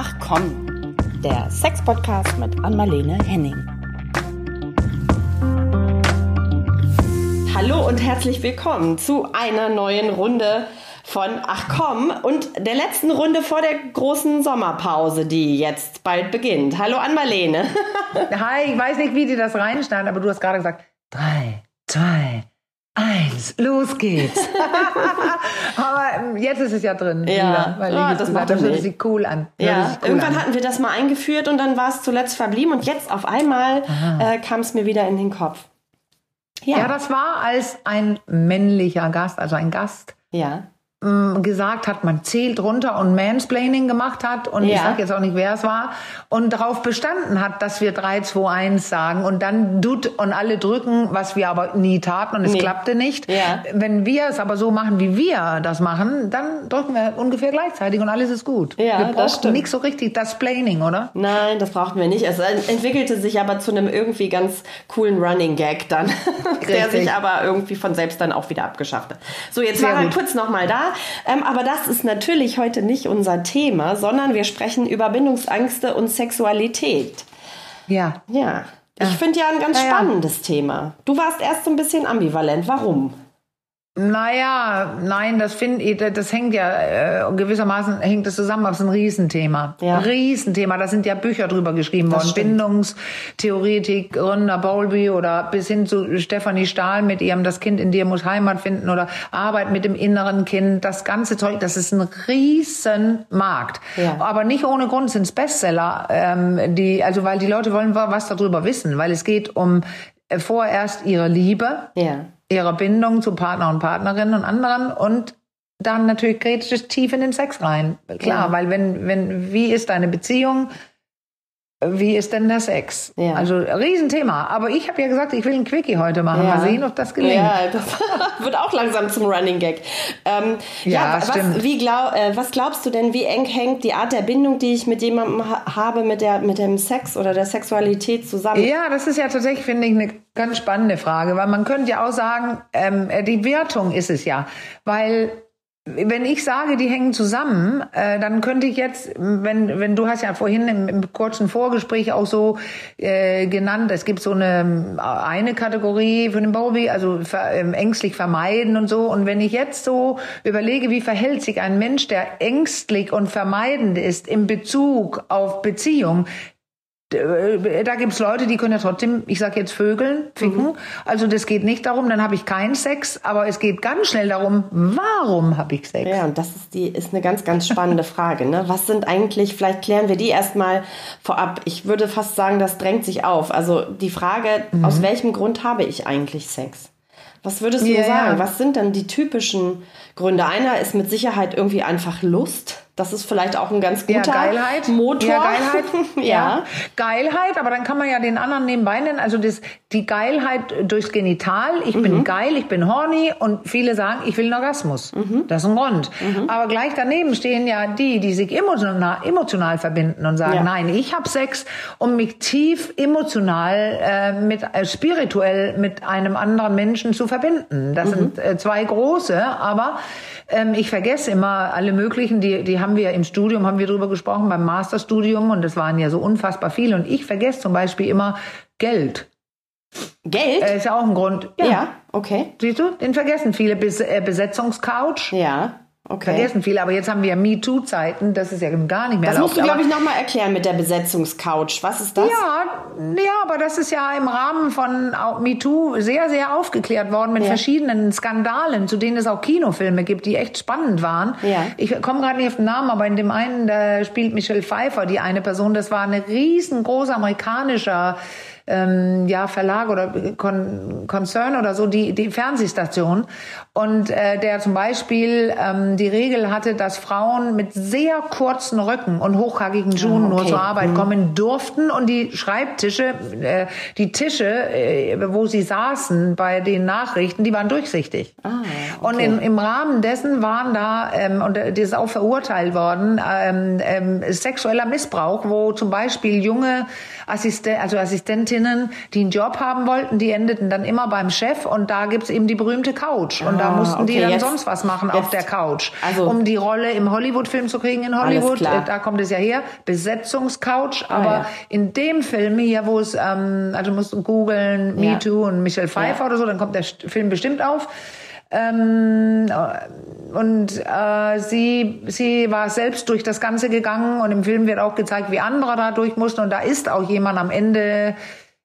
Ach komm, der Sex-Podcast mit Anmalene Henning. Hallo und herzlich willkommen zu einer neuen Runde von Ach komm und der letzten Runde vor der großen Sommerpause, die jetzt bald beginnt. Hallo Anmalene. Hi, ich weiß nicht, wie die das reinschneiden, aber du hast gerade gesagt, drei, zwei, eins, los geht's. Aber ähm, jetzt ist es ja drin. Ja, wieder, weil ja, das, das macht das hört sich cool an. Ja, cool irgendwann an. hatten wir das mal eingeführt und dann war es zuletzt verblieben und jetzt auf einmal äh, kam es mir wieder in den Kopf. Ja, Ja, das war, als ein männlicher Gast, also ein Gast, ja. Mh, gesagt hat, man zählt runter und Mansplaining gemacht hat und ich Ja. sage jetzt auch nicht, wer es war und darauf bestanden hat, dass wir 3, 2, 1 sagen und dann tut und alle drücken, was wir aber nie taten und es Nee. klappte nicht. Ja. Wenn wir es aber so machen, wie wir das machen, dann drücken wir ungefähr gleichzeitig und alles ist gut. Ja, wir stimmt. nicht so richtig das Planning, oder? Nein, das brauchten wir nicht. Es entwickelte sich aber zu einem irgendwie ganz coolen Running Gag dann, der sich aber irgendwie von selbst dann auch wieder abgeschafft hat. So, jetzt Sehr war er gut. kurz nochmal da. Ähm, aber das ist natürlich heute nicht unser Thema, sondern wir sprechen über Bindungsängste und Sexualität. Ja. Ja. Ich finde ja ein ganz Ja, ja. spannendes Thema. Du warst erst so ein bisschen ambivalent. Warum? Naja, nein, das finde ich, das hängt ja, äh, gewissermaßen hängt das zusammen, aber es ist ein Riesenthema. Ja. Riesenthema, da sind ja Bücher drüber geschrieben Das worden. stimmt. Bindungstheoretik, Gründer Bowlby oder bis hin zu Stefanie Stahl mit ihrem Das Kind in dir muss Heimat finden oder Arbeit mit dem inneren Kind. Das ganze Zeug, das ist ein Riesenmarkt. Ja. Aber nicht ohne Grund sind es Bestseller, ähm, die, also weil die Leute wollen was darüber wissen, weil es geht um äh, vorerst ihre Liebe, Ja. Ihrer Bindung zu Partner und Partnerinnen und anderen und dann natürlich es tief in den Sex rein. Klar, Ja. weil wenn, wenn, wie ist deine Beziehung? Wie ist denn der Sex? Ja. Also Riesenthema. Aber ich habe ja gesagt, ich will ein Quickie heute machen. Ja. Mal sehen, ob das gelingt. Ja, das wird auch langsam zum Running Gag. Ähm, Ja, was, stimmt. wie glaub, äh, was glaubst du denn, wie eng hängt die Art der Bindung, die ich mit jemandem ha habe, mit, der, mit dem Sex oder der Sexualität zusammen? Ja, das ist ja tatsächlich, finde ich, eine ganz spannende Frage, weil man könnte ja auch sagen, ähm, die Wertung ist es ja, weil wenn ich sage, die hängen zusammen, äh, dann könnte ich jetzt, wenn, wenn du hast ja vorhin im, im kurzen Vorgespräch auch so äh, genannt, es gibt so eine eine Kategorie für den Bowlby, also ver, ähm, ängstlich vermeiden und so. Und wenn ich jetzt so überlege, wie verhält sich ein Mensch, der ängstlich und vermeidend ist im Bezug auf Beziehung, da gibt's Leute, die können ja trotzdem, ich sag jetzt Vögeln, ficken. Also das geht nicht darum, dann habe ich keinen Sex, aber es geht ganz schnell darum, warum habe ich Sex? Ja, und das ist die ist eine ganz, ganz spannende Frage. Ne? Was sind eigentlich, vielleicht klären wir die erstmal vorab. Ich würde fast sagen, das drängt sich auf. Also die Frage, Mhm. aus welchem Grund habe ich eigentlich Sex? Was würdest du Ja, sagen? ja. Was sind denn die typischen Gründe? Einer ist mit Sicherheit irgendwie einfach Lust. Das ist vielleicht auch ein ganz Ja, guter Geilheit. Motor. Ja, Geilheit. ja. Geilheit, aber dann kann man ja den anderen nebenbei nennen. Also das, die Geilheit durchs Genital. Ich Mhm. bin geil, ich bin horny und viele sagen, ich will einen Orgasmus. Mhm. Das ist ein Grund. Aber gleich daneben stehen ja die, die sich emotional, emotional verbinden und sagen, Ja. nein, ich habe Sex, um mich tief emotional, äh, mit, äh, spirituell mit einem anderen Menschen zu verbinden. Das sind äh, zwei große, aber ähm, ich vergesse immer alle möglichen, die, die haben wir im Studium, haben wir drüber gesprochen, beim Masterstudium und das waren ja so unfassbar viele und ich vergesse zum Beispiel immer Geld. Geld? Äh, ist ja auch ein Grund. ja. okay. Siehst du, den vergessen viele. Bes äh, Besetzungscouch. Ja, okay. Vergessen viele, aber jetzt haben wir ja MeToo-Zeiten, das ist ja gar nicht mehr Das musst du, erlaubt, glaube ich, nochmal erklären mit der Besetzungscouch. Was ist das? Ja, ja, aber das ist ja im Rahmen von MeToo sehr, sehr aufgeklärt worden mit Ja. verschiedenen Skandalen, zu denen es auch Kinofilme gibt, die echt spannend waren. Ja. Ich komme gerade nicht auf den Namen, aber in dem einen, da spielt Michelle Pfeiffer, die eine Person, das war eine riesengroße amerikanischer ähm, ja, Verlag oder Kon Konzern oder so, die, die Fernsehstation. Und äh, der zum Beispiel ähm, die Regel hatte, dass Frauen mit sehr kurzen Röcken und hochhackigen Schuhen Ah, nur okay. zur Arbeit kommen durften und die Schreibtische, äh, die Tische, äh, wo sie saßen bei den Nachrichten, die waren durchsichtig. Ah, Und in, im Rahmen dessen waren da, ähm, und das ist auch verurteilt worden, ähm, ähm, sexueller Missbrauch, wo zum Beispiel junge Assisten also Assistentinnen Studentinnen, die einen Job haben wollten, die endeten dann immer beim Chef und da gibt's eben die berühmte Couch. Und da Ah, mussten die okay, dann jetzt- sonst was machen auf jetzt- der Couch. also- um die Rolle im Hollywood-Film zu kriegen in Hollywood. Da kommt es ja her. Besetzungscouch. Aber Ah, ja. in dem Film hier, wo es, ähm, also du musst googeln, Ja. Me Too und Michelle Pfeiffer Ja. oder so, dann kommt der Film bestimmt auf. Ähm, und äh, sie, sie war selbst durch das Ganze gegangen und im Film wird auch gezeigt, wie andere da durch mussten. Und da ist auch jemand am Ende,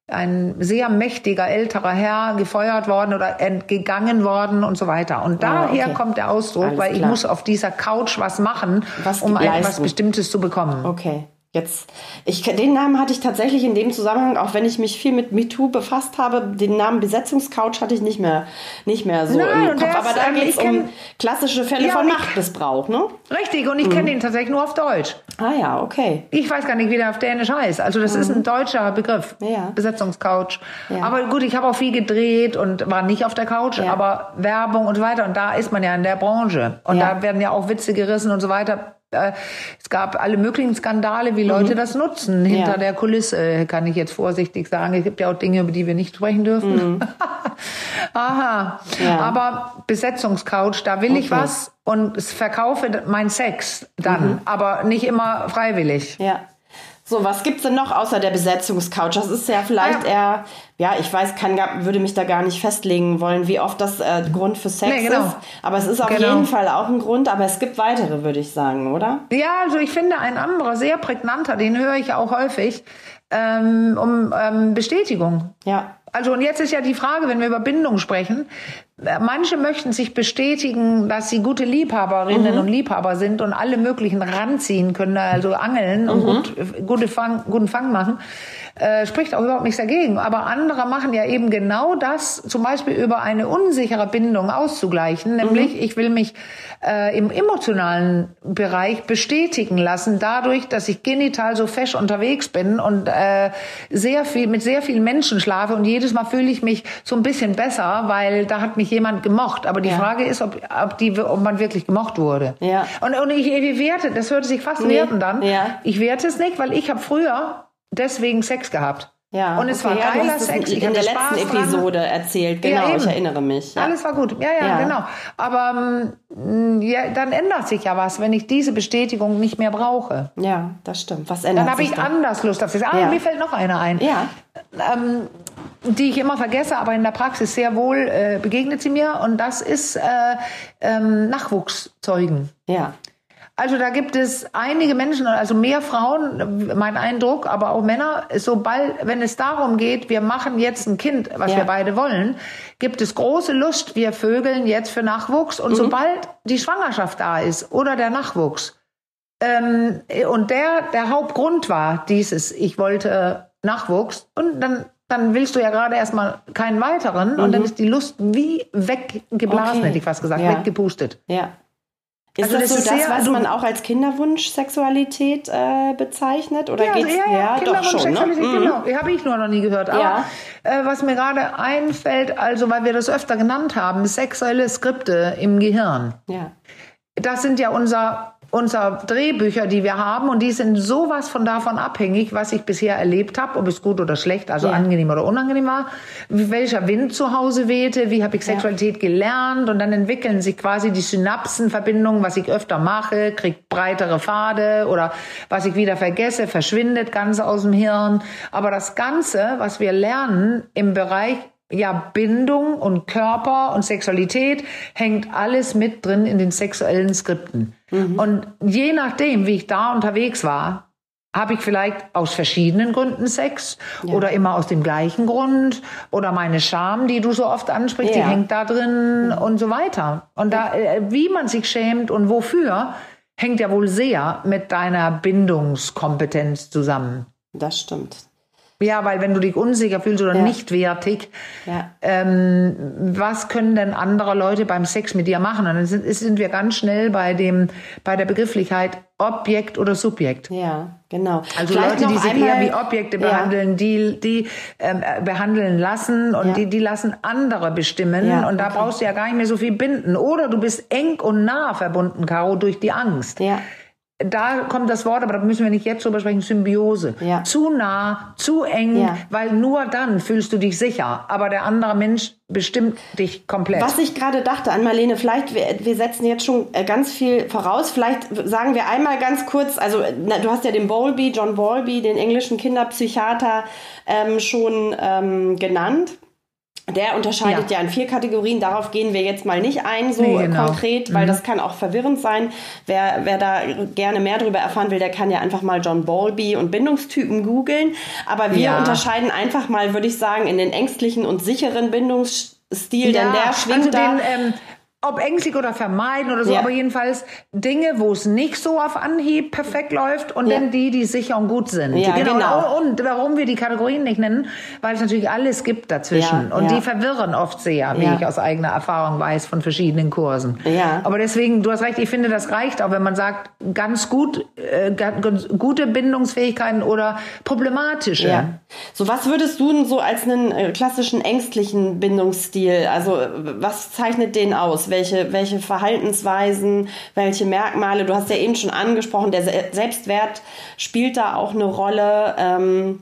ein sehr mächtiger älterer Herr, gefeuert worden oder entgegangen worden und so weiter. Und Ah, daher okay. kommt der Ausdruck, Alles weil ich klar. muss auf dieser Couch was machen, Was um etwas. Bestimmtes zu bekommen. Okay. Jetzt, ich, den Namen hatte ich tatsächlich in dem Zusammenhang, auch wenn ich mich viel mit MeToo befasst habe, den Namen Besetzungscouch hatte ich nicht mehr, nicht mehr so Nein, im Kopf. der Aber ist, da ähm, geht es um klassische Fälle Ja, von Machtmissbrauch, ne? Richtig, und ich kenne ihn tatsächlich nur auf Deutsch. Ah ja, okay. Ich weiß gar nicht, wie der auf Dänisch heißt. Also das ist ein deutscher Begriff. Mhm. Ja. Besetzungscouch. Ja. Aber gut, ich habe auch viel gedreht und war nicht auf der Couch, aber Werbung und so weiter. Und da ist man ja in der Branche. Und da werden ja auch Witze gerissen und so weiter. Äh, Es gab alle möglichen Skandale, wie Leute das nutzen. Hinter Mhm. Ja. der Kulisse, kann ich jetzt vorsichtig sagen. Es gibt ja auch Dinge, über die wir nicht sprechen dürfen. Aha. Mhm. Ja. Aber Besetzungscouch, da will ich Okay. was und verkaufe mein Sex dann, Mhm. aber nicht immer freiwillig. Ja. So, was gibt's denn noch außer der Besetzungscouch? Das ist ja vielleicht Ah, eher, ja, ich weiß, kann, würde mich da gar nicht festlegen wollen, wie oft das äh, Grund für Sex Nee, genau. ist. Aber es ist auf Genau. jeden Fall auch ein Grund, aber es gibt weitere, würde ich sagen, oder? Ja, also ich finde ein anderer, sehr prägnanter, den höre ich auch häufig, ähm, um ähm, Bestätigung. Ja. Also und jetzt ist ja die Frage, wenn wir über Bindung sprechen, äh, manche möchten sich bestätigen, dass sie gute Liebhaberinnen und Liebhaber sind und alle möglichen ranziehen können, also angeln und gut, gute Fang, guten Fang machen. Äh, spricht auch überhaupt nichts dagegen. Aber andere machen ja eben genau das, zum Beispiel über eine unsichere Bindung auszugleichen. Nämlich, ich will mich äh, im emotionalen Bereich bestätigen lassen, dadurch, dass ich genital so fesch unterwegs bin und äh, sehr viel mit sehr vielen Menschen schlafe und jedes Mal fühle ich mich so ein bisschen besser, weil da hat mich jemand gemocht. Aber die Ja. Frage ist, ob, ob, die, ob man wirklich gemocht wurde. Ja. Und, und ich, ich werte, das hört sich fast Nee. werten dann. Ja. Ich werte es nicht, weil ich habe früher deswegen Sex gehabt. Ja, und es okay, war ja, geiler es Sex. in, Ich in der letzten Spaß dran. Episode erzählt. Ja, Genau, ich eben. erinnere mich. Ja. Alles war gut. Ja, ja, Ja. genau. Aber ähm, ja, dann ändert sich ja was, wenn ich diese Bestätigung nicht mehr brauche. ja, das stimmt. Was ändert Dann habe ich anders Lust auf Sex. Ah, Ja. mir fällt noch eine ein. Ja. Ähm, die ich immer vergesse, aber in der Praxis sehr wohl äh, begegnet sie mir. Und das ist äh, ähm, Nachwuchszeugen. Ja. Also da gibt es einige Menschen, also mehr Frauen, mein Eindruck, aber auch Männer, sobald, wenn es darum geht, wir machen jetzt ein Kind, was Ja. wir beide wollen, gibt es große Lust, wir vögeln jetzt für Nachwuchs Mhm. und sobald die Schwangerschaft da ist oder der Nachwuchs, ähm, und der, der Hauptgrund war dieses, ich wollte Nachwuchs und dann dann willst du ja gerade erstmal keinen weiteren und dann ist die Lust wie weggeblasen, Mhm. Okay. hätte ich fast gesagt, Ja. weggepustet. Ja. Ist Also das, das so ist das, was man auch als Kinderwunsch-Sexualität äh, bezeichnet? Oder Ja, geht's ja, ja, doch Kinderwunsch, schon, ne? Mhm. genau. Habe ich nur noch nie gehört. Aber Ja. äh, was mir gerade einfällt, also weil wir das öfter genannt haben, sexuelle Skripte im Gehirn. Ja. Das sind ja unser unser Drehbücher, die wir haben, und die sind sowas von davon abhängig, was ich bisher erlebt habe, ob es gut oder schlecht, also Ja. angenehm oder unangenehm war, welcher Wind zu Hause wehte, wie habe ich Sexualität gelernt, und dann entwickeln sich quasi die Synapsenverbindungen, was ich öfter mache, kriegt breitere Pfade oder was ich wieder vergesse, verschwindet ganz aus dem Hirn. Aber das Ganze, was wir lernen im Bereich ja, Bindung und Körper und Sexualität hängt alles mit drin in den sexuellen Skripten. Und je nachdem, wie ich da unterwegs war, habe ich vielleicht aus verschiedenen Gründen Sex Ja. oder immer aus dem gleichen Grund oder meine Scham, die du so oft ansprichst, Ja. die hängt da drin und so weiter. Und da, äh, wie man sich schämt und wofür, hängt ja wohl sehr mit deiner Bindungskompetenz zusammen. Das stimmt. Ja, weil wenn du dich unsicher fühlst oder Ja. nicht wertig, Ja. ähm, was können denn andere Leute beim Sex mit dir machen? Und dann sind, sind wir ganz schnell bei dem, bei der Begrifflichkeit Objekt oder Subjekt. Ja, genau. Also Vielleicht Leute, die sich einmal- eher wie Objekte Ja. behandeln, die, die ähm, äh, behandeln lassen und Ja. die, die lassen andere bestimmen. Ja, und da okay. brauchst du ja gar nicht mehr so viel binden. Oder du bist eng und nah verbunden, Caro, durch die Angst. Ja. Da kommt das Wort, aber da müssen wir nicht jetzt drüber sprechen, Symbiose. Ja. Zu nah, zu eng, Ja. weil nur dann fühlst du dich sicher. Aber der andere Mensch bestimmt dich komplett. Was ich gerade dachte an Marlene, vielleicht, wir, wir setzen jetzt schon äh, ganz viel voraus. Vielleicht sagen wir einmal ganz kurz, also na, du hast ja den Bowlby, John Bowlby, den englischen Kinderpsychiater, ähm, schon ähm, genannt. Der unterscheidet ja. Ja. in vier Kategorien. Darauf gehen wir jetzt mal nicht ein, so Nee, genau. konkret, weil das kann auch verwirrend sein. Wer, wer da gerne mehr darüber erfahren will, der kann ja einfach mal John Bowlby und Bindungstypen googeln. Aber wir Ja. unterscheiden einfach mal, würde ich sagen, in den ängstlichen und sicheren Bindungsstil, denn der schwingt also da. den, ähm, ob ängstlich oder vermeiden oder so, Ja. aber jedenfalls Dinge, wo es nicht so auf Anhieb perfekt läuft und Ja. dann die, die sicher und gut sind. Ja, genau. Und, und warum wir die Kategorien nicht nennen, weil es natürlich alles gibt dazwischen. Und die verwirren oft sehr, wie ich aus eigener Erfahrung weiß von verschiedenen Kursen. Ja. Aber deswegen, du hast recht, ich finde, das reicht auch, wenn man sagt, ganz gut, äh, ganz gute Bindungsfähigkeiten oder problematische. Ja. So, was würdest du denn so als einen äh, klassischen ängstlichen Bindungsstil, also äh, was zeichnet den aus? Welche, welche Verhaltensweisen, welche Merkmale? Du hast ja eben schon angesprochen, der Se Selbstwert spielt da auch eine Rolle. Ähm,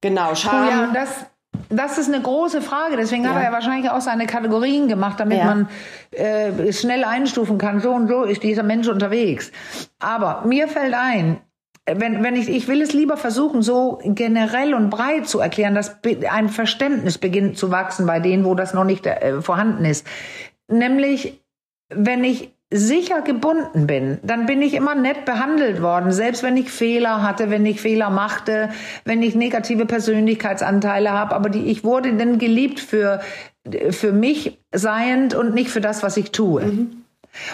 genau, Oh Scham. ja, und das, das ist eine große Frage. Deswegen hat Ja. er ja wahrscheinlich auch seine Kategorien gemacht, damit Ja. man äh, schnell einstufen kann. So und so ist dieser Mensch unterwegs. Aber mir fällt ein, wenn, wenn ich, ich will es lieber versuchen, so generell und breit zu erklären, dass ein Verständnis beginnt zu wachsen bei denen, wo das noch nicht äh, vorhanden ist. Nämlich, wenn ich sicher gebunden bin, dann bin ich immer nett behandelt worden, selbst wenn ich Fehler hatte, wenn ich Fehler machte, wenn ich negative Persönlichkeitsanteile habe, aber die, ich wurde dann geliebt für, für mich seiend und nicht für das, was ich tue.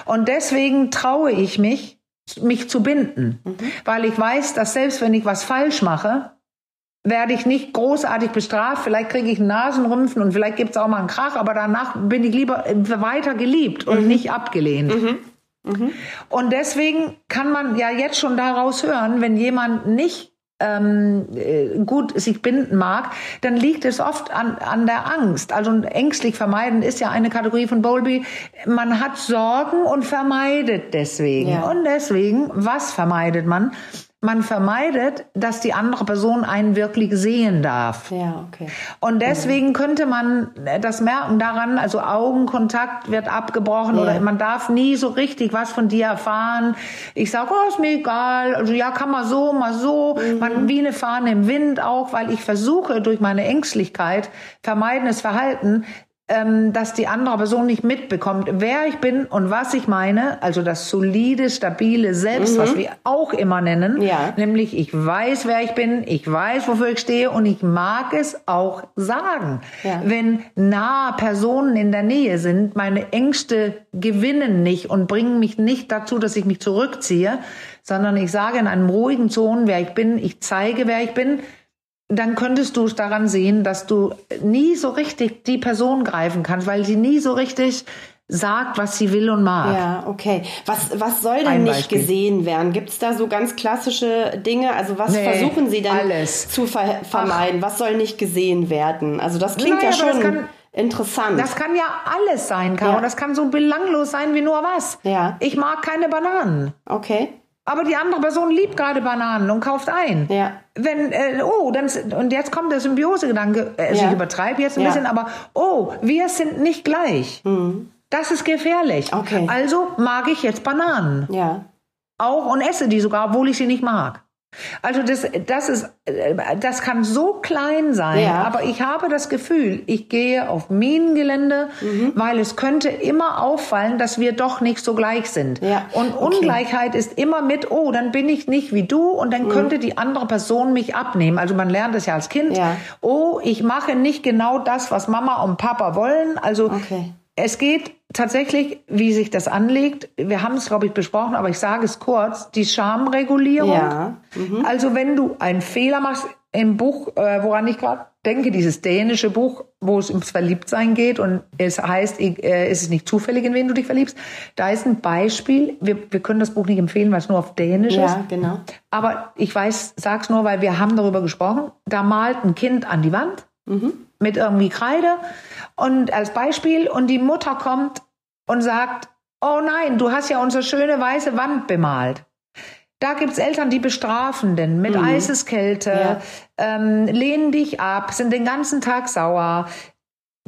Und deswegen traue ich mich, mich zu binden, weil ich weiß, dass selbst wenn ich was falsch mache, werde ich nicht großartig bestraft. Vielleicht kriege ich einen Nasenrümpfen und vielleicht gibt es auch mal einen Krach, aber danach bin ich lieber äh, weiter geliebt und nicht abgelehnt. Und deswegen kann man ja jetzt schon daraus hören, wenn jemand nicht ähm, äh, gut sich binden mag, dann liegt es oft an, an der Angst. Also ängstlich vermeiden ist ja eine Kategorie von Bowlby. Man hat Sorgen und vermeidet deswegen. Ja. Und deswegen, was vermeidet man? Man vermeidet, dass die andere Person einen wirklich sehen darf. Ja, okay. Und deswegen könnte man das merken daran, also Augenkontakt wird abgebrochen Ja. oder man darf nie so richtig was von dir erfahren. Ich sage, oh, ist mir egal, also ja, kann man so, mal so, Mhm. man wie eine Fahne im Wind auch, weil ich versuche durch meine Ängstlichkeit, vermeidendes Verhalten, ähm, dass die andere Person nicht mitbekommt, wer ich bin und was ich meine, also das solide, stabile Selbst, was wir auch immer nennen, Mhm. Ja. nämlich ich weiß, wer ich bin, ich weiß, wofür ich stehe und ich mag es auch sagen. Ja. Wenn nahe Personen in der Nähe sind, meine Ängste gewinnen nicht und bringen mich nicht dazu, dass ich mich zurückziehe, sondern ich sage in einem ruhigen Ton, wer ich bin, ich zeige, wer ich bin, dann könntest du es daran sehen, dass du nie so richtig die Person greifen kannst, weil sie nie so richtig sagt, was sie will und mag. Ja, okay. Was, was soll denn Ein nicht Beispiel. gesehen werden? Gibt es da so ganz klassische Dinge? Also was Nee, versuchen Sie denn alles. zu ver vermeiden? Was soll nicht gesehen werden? Also das klingt Naja, ja das schon kann- interessant. Das kann ja alles sein, Caro. Ja. Das kann so belanglos sein wie nur was. Ja. Ich mag keine Bananen. okay. Aber die andere Person liebt gerade Bananen und kauft ein. Ja. Wenn, äh, oh, dann, und jetzt kommt der Symbiosegedanke, äh, Ja. ich übertreibe jetzt ein Ja. bisschen, aber oh, wir sind nicht gleich. Das ist gefährlich. Mhm. Okay. Also mag ich jetzt Bananen. Ja. Auch und esse die sogar, obwohl ich sie nicht mag. Also das, das ist, äh, das kann so klein sein, Ja. aber ich habe das Gefühl, ich gehe auf Minengelände, Mhm. weil es könnte immer auffallen, dass wir doch nicht so gleich sind. Ja, Und okay. Ungleichheit ist immer mit, oh, dann bin ich nicht wie du und Mhm. dann könnte die andere Person mich abnehmen. Also man lernt es ja als Kind. Ja. Oh, ich mache nicht genau das, was Mama und Papa wollen. Also Okay. es geht tatsächlich, wie sich das anlegt. Wir haben es, glaube ich, besprochen, aber ich sage es kurz. Die Schamregulierung. Ja. Also wenn du einen Fehler machst im Buch, äh, woran ich gerade denke, dieses dänische Buch, wo es ums Verliebtsein geht und es heißt, äh, es ist nicht zufällig, in wen du dich verliebst. Da ist ein Beispiel. Wir, wir können das Buch nicht empfehlen, weil es nur auf Dänisch ist. Ja, genau. Aber ich weiß, sag's nur, weil wir haben darüber gesprochen. Da malt ein Kind an die Wand mit irgendwie Kreide und als Beispiel und die Mutter kommt und sagt, oh nein, du hast ja unsere schöne weiße Wand bemalt. Da gibt's Eltern, die bestrafen den mit Eiseskälte, Ja. ähm, lehnen dich ab, sind den ganzen Tag sauer.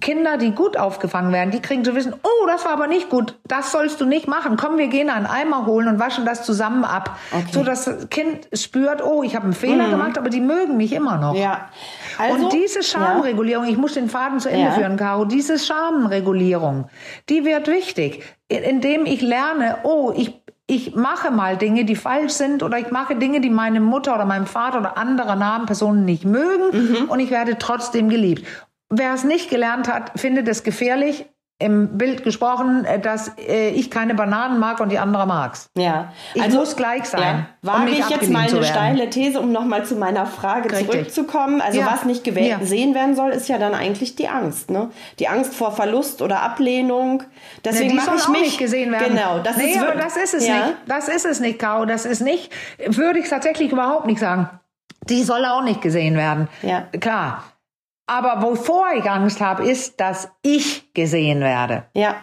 Kinder, die gut aufgefangen werden, die kriegen zu wissen, oh, das war aber nicht gut, das sollst du nicht machen. Komm, wir gehen einen Eimer holen und waschen das zusammen ab. Okay. Mhm. So dass das Kind spürt, oh, ich habe einen Fehler gemacht, aber die mögen mich immer noch. Ja. Also, und diese Schamregulierung, ich muss den Faden zu Ende Ja. führen, Caro, diese Schamregulierung, die wird wichtig, in- indem ich lerne, oh, ich, ich mache mal Dinge, die falsch sind oder ich mache Dinge, die meine Mutter oder mein Vater oder andere nahen Personen nicht mögen Mhm. und ich werde trotzdem geliebt. Wer es nicht gelernt hat, findet es gefährlich, im Bild gesprochen, äh, dass äh, ich keine Bananen mag und die andere mag's. Ja. Ich muss gleich sein, Ja. um Wage nicht ich jetzt mal eine steile These, um nochmal zu meiner Frage Richtig. zurückzukommen. Also Ja. was nicht gewäh- Ja. gesehen werden soll, ist ja dann eigentlich die Angst. Ne? Die Angst vor Verlust oder Ablehnung. Deswegen die mache soll ich mich nicht gesehen werden. Genau, das nee, ist aber das ist es ja. nicht. Das ist es nicht, Caro. Das ist nicht, würde ich tatsächlich überhaupt nicht sagen. Die soll auch nicht gesehen werden. Ja. Klar. Aber wovor ich Angst habe, ist, dass ich gesehen werde. Ja,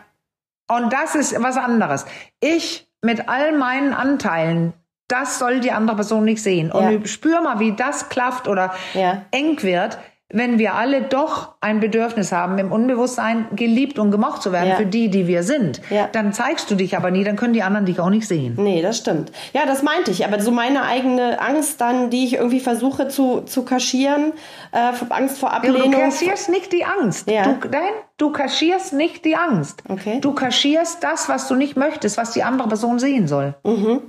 Und das ist was anderes. Ich mit all meinen Anteilen, das soll die andere Person nicht sehen. Und Ja. spür mal, wie das klafft oder Ja. eng wird, wenn wir alle doch ein Bedürfnis haben, im Unbewusstsein geliebt und gemocht zu werden Ja. für die, die wir sind. Ja. Dann zeigst du dich aber nie, dann können die anderen dich auch nicht sehen. Nee, das stimmt. Ja, das meinte ich. Aber so meine eigene Angst dann, die ich irgendwie versuche zu, zu kaschieren, äh, Angst vor Ja, Ablehnung. du kassierst nicht die Angst. Ja. Du, nein, du kassierst nicht die Angst. Okay. Du kassierst das, was du nicht möchtest, was die andere Person sehen soll. Mhm.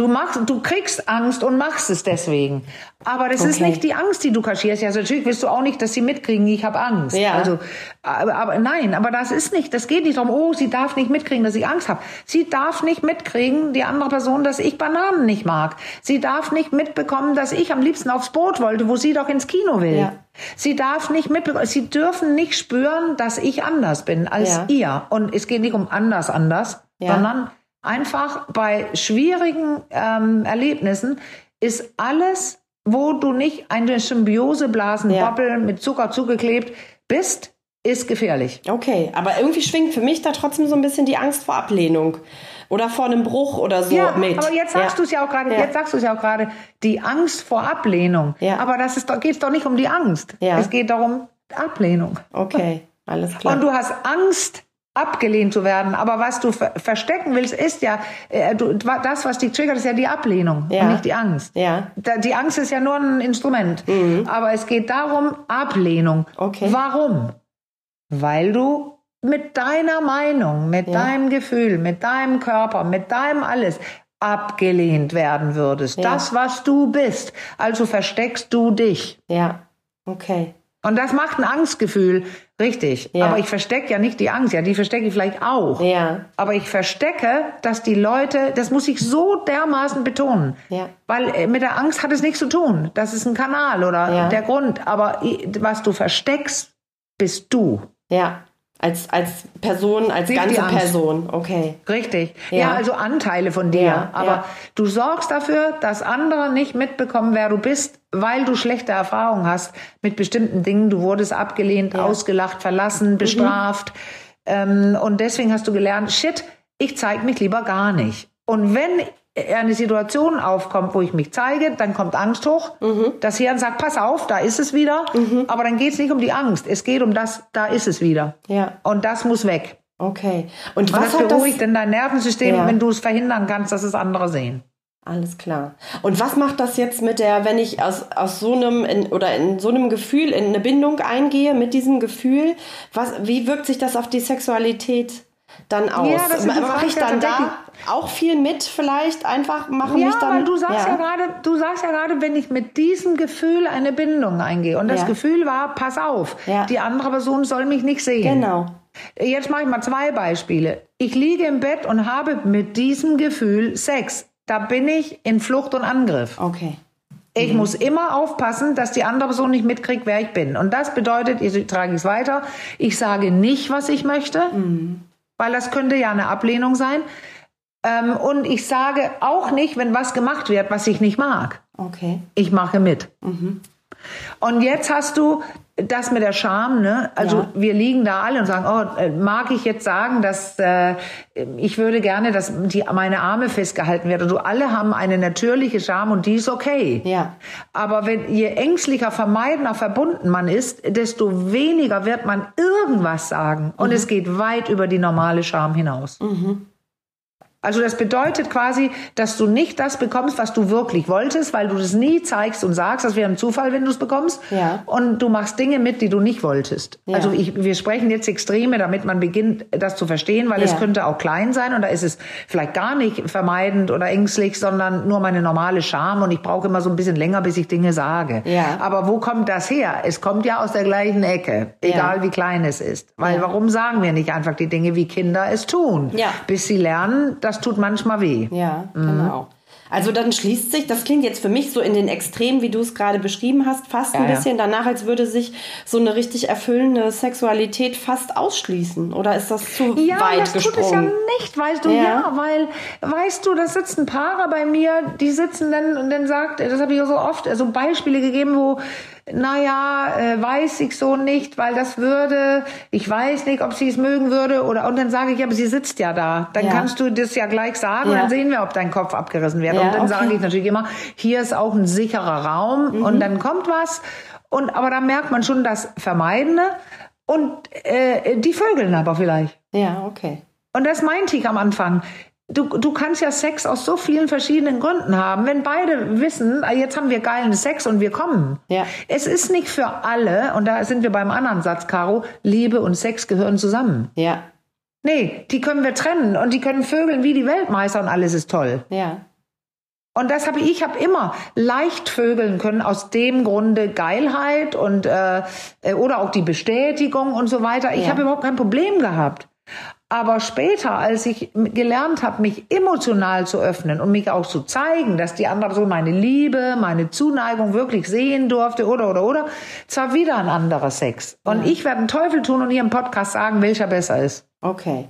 Du machst, du kriegst Angst und machst es deswegen. Aber das ist Okay. nicht die Angst, die du kaschierst. Ja, also natürlich willst du auch nicht, dass sie mitkriegen, ich habe Angst. Ja. Also, aber, aber nein, aber das ist nicht, das geht nicht darum, oh, sie darf nicht mitkriegen, dass ich Angst habe. Sie darf nicht mitkriegen, die andere Person, dass ich Bananen nicht mag. Sie darf nicht mitbekommen, dass ich am liebsten aufs Boot wollte, wo sie doch ins Kino will. Ja. Sie darf nicht mitbekommen, sie dürfen nicht spüren, dass ich anders bin als Ja. ihr. Und es geht nicht um anders, anders, sondern einfach bei schwierigen ähm, Erlebnissen ist alles, wo du nicht eine Symbioseblasen Ja. Mit Zucker zugeklebt bist, ist gefährlich. Okay, aber irgendwie schwingt für mich da trotzdem so ein bisschen die Angst vor Ablehnung oder vor einem Bruch oder so ja, mit. aber jetzt sagst ja. du es ja auch gerade, Ja. jetzt sagst du es ja auch gerade, die Angst vor Ablehnung. Ja. Aber das ist doch, geht doch nicht um die Angst. Ja. Es geht darum, Ablehnung. Okay, alles klar. Und du hast Angst, abgelehnt zu werden. Aber was du ver verstecken willst, ist ja, äh, du, das, was dich triggert, ist ja die Ablehnung Ja. und nicht die Angst. Ja. Da, die Angst ist ja nur ein Instrument. Aber es geht darum, Ablehnung. Okay. Warum? Weil du mit deiner Meinung, mit Ja. deinem Gefühl, mit deinem Körper, mit deinem alles abgelehnt werden würdest. Ja. Das, was du bist. Also versteckst du dich. ja, okay. Und das macht ein Angstgefühl, richtig. Ja. Aber ich verstecke ja nicht die Angst, ja, die verstecke ich vielleicht auch. Ja. Aber ich verstecke, dass die Leute, das muss ich so dermaßen betonen. Ja. Weil äh, mit der Angst hat es nichts zu tun. Das ist ein Kanal oder Ja. der Grund. Aber was du versteckst, bist du. Ja. Als, als Person, als die ganze. Person, okay. Richtig. Ja, Ja. also Anteile von dir. Ja, Aber ja. du sorgst dafür, dass andere nicht mitbekommen, wer du bist, weil du schlechte Erfahrungen hast mit bestimmten Dingen. Du wurdest abgelehnt, ausgelacht, Mhm. verlassen, bestraft. Ähm, und deswegen hast du gelernt, shit, ich zeige mich lieber gar nicht. Und wenn eine Situation aufkommt, wo ich mich zeige, dann kommt Angst hoch. Mhm. Das Hirn sagt, pass auf, da ist es wieder. Aber dann geht es nicht um die Angst. Es geht um das, da ist es wieder. Ja. Und das muss weg. Okay. Und was das, beruhigt denn dein Nervensystem, Ja. wenn du es verhindern kannst, dass es andere sehen. Alles klar. Und was macht das jetzt mit der, wenn ich aus, aus so einem in, oder in so einem Gefühl in eine Bindung eingehe mit diesem Gefühl? Was, wie wirkt sich das auf die Sexualität dann aus? Ja, Mache ich dann da auch viel mit vielleicht? Einfach machen Ja, mich dann. weil du sagst ja, gerade, du sagst ja gerade, wenn ich mit diesem Gefühl eine Bindung eingehe und das Ja. Gefühl war, pass auf, Ja. die andere Person soll mich nicht sehen. Genau. Jetzt mache ich mal zwei Beispiele. Ich liege im Bett und habe mit diesem Gefühl Sex. Da bin ich in Flucht und Angriff. Okay. Ich muss immer aufpassen, dass die andere Person nicht mitkriegt, wer ich bin. Und das bedeutet, ich trage es weiter, ich sage nicht, was ich möchte, weil das könnte ja eine Ablehnung sein. Ähm, und ich sage auch nicht, wenn was gemacht wird, was ich nicht mag. Okay. Ich mache mit. Und jetzt hast du das mit der Scham, ne? Also Ja. wir liegen da alle und sagen, oh, äh, mag ich jetzt sagen, dass äh, ich würde gerne, dass die meine Arme festgehalten werden. Also alle haben eine natürliche Scham und die ist okay. Ja. Aber wenn je ängstlicher, vermeidender verbunden man ist, desto weniger wird man irgendwas sagen und es geht weit über die normale Scham hinaus. Also das bedeutet quasi, dass du nicht das bekommst, was du wirklich wolltest, weil du das nie zeigst und sagst, das wäre ein Zufall, wenn du es bekommst. Ja. Und du machst Dinge mit, die du nicht wolltest. Ja. Also ich, wir sprechen jetzt Extreme, damit man beginnt, das zu verstehen, weil es Ja. könnte auch klein sein und da ist es vielleicht gar nicht vermeidend oder ängstlich, sondern nur meine normale Scham und ich brauche immer so ein bisschen länger, bis ich Dinge sage. Ja. Aber wo kommt das her? Es kommt ja aus der gleichen Ecke, egal wie klein es ist. Weil warum sagen wir nicht einfach die Dinge, wie Kinder es tun? Ja. Bis sie lernen, das tut manchmal weh. Ja, Mhm. genau. Also dann schließt sich, das klingt jetzt für mich so in den Extremen, wie du es gerade beschrieben hast, fast ein Ja, ja. bisschen danach, als würde sich so eine richtig erfüllende Sexualität fast ausschließen. Oder ist das zu Ja, weit das gesprungen? tut es ja nicht, weißt du, Ja. ja. weil, weißt du, da sitzen Paare bei mir, die sitzen dann und dann sagt, das habe ich ja so oft, so Beispiele gegeben, wo, naja, äh, weiß ich so nicht, weil das würde, ich weiß nicht, ob sie es mögen würde, oder, und dann sage ich, aber sie sitzt ja da, dann Ja. kannst du das ja gleich sagen, Ja. und dann sehen wir, ob dein Kopf abgerissen wird. Ja, und dann okay. sage ich natürlich immer, hier ist auch ein sicherer Raum, Mhm. und dann kommt was, und, aber da merkt man schon das Vermeidende, und äh, die Vögeln aber vielleicht. Ja, okay. Und das meinte ich am Anfang. Du, du kannst ja Sex aus so vielen verschiedenen Gründen haben. Wenn beide wissen, ah, jetzt haben wir geilen Sex und wir kommen. Ja. Es ist nicht für alle, und da sind wir beim anderen Satz, Caro, Liebe und Sex gehören zusammen. Ja, Nee, die können wir trennen und die können vögeln wie die Weltmeister und alles ist toll. ja. Und das habe ich, ich habe immer leicht vögeln können aus dem Grunde Geilheit und äh, äh, oder auch die Bestätigung und so weiter. Ich Ja. habe überhaupt kein Problem gehabt. Aber später, als ich gelernt habe, mich emotional zu öffnen und mich auch zu zeigen, dass die andere Person meine Liebe, meine Zuneigung wirklich sehen durfte oder oder oder, zwar wieder ein anderer Sex. Und ich werde einen Teufel tun und ihr im Podcast sagen, welcher besser ist. Okay.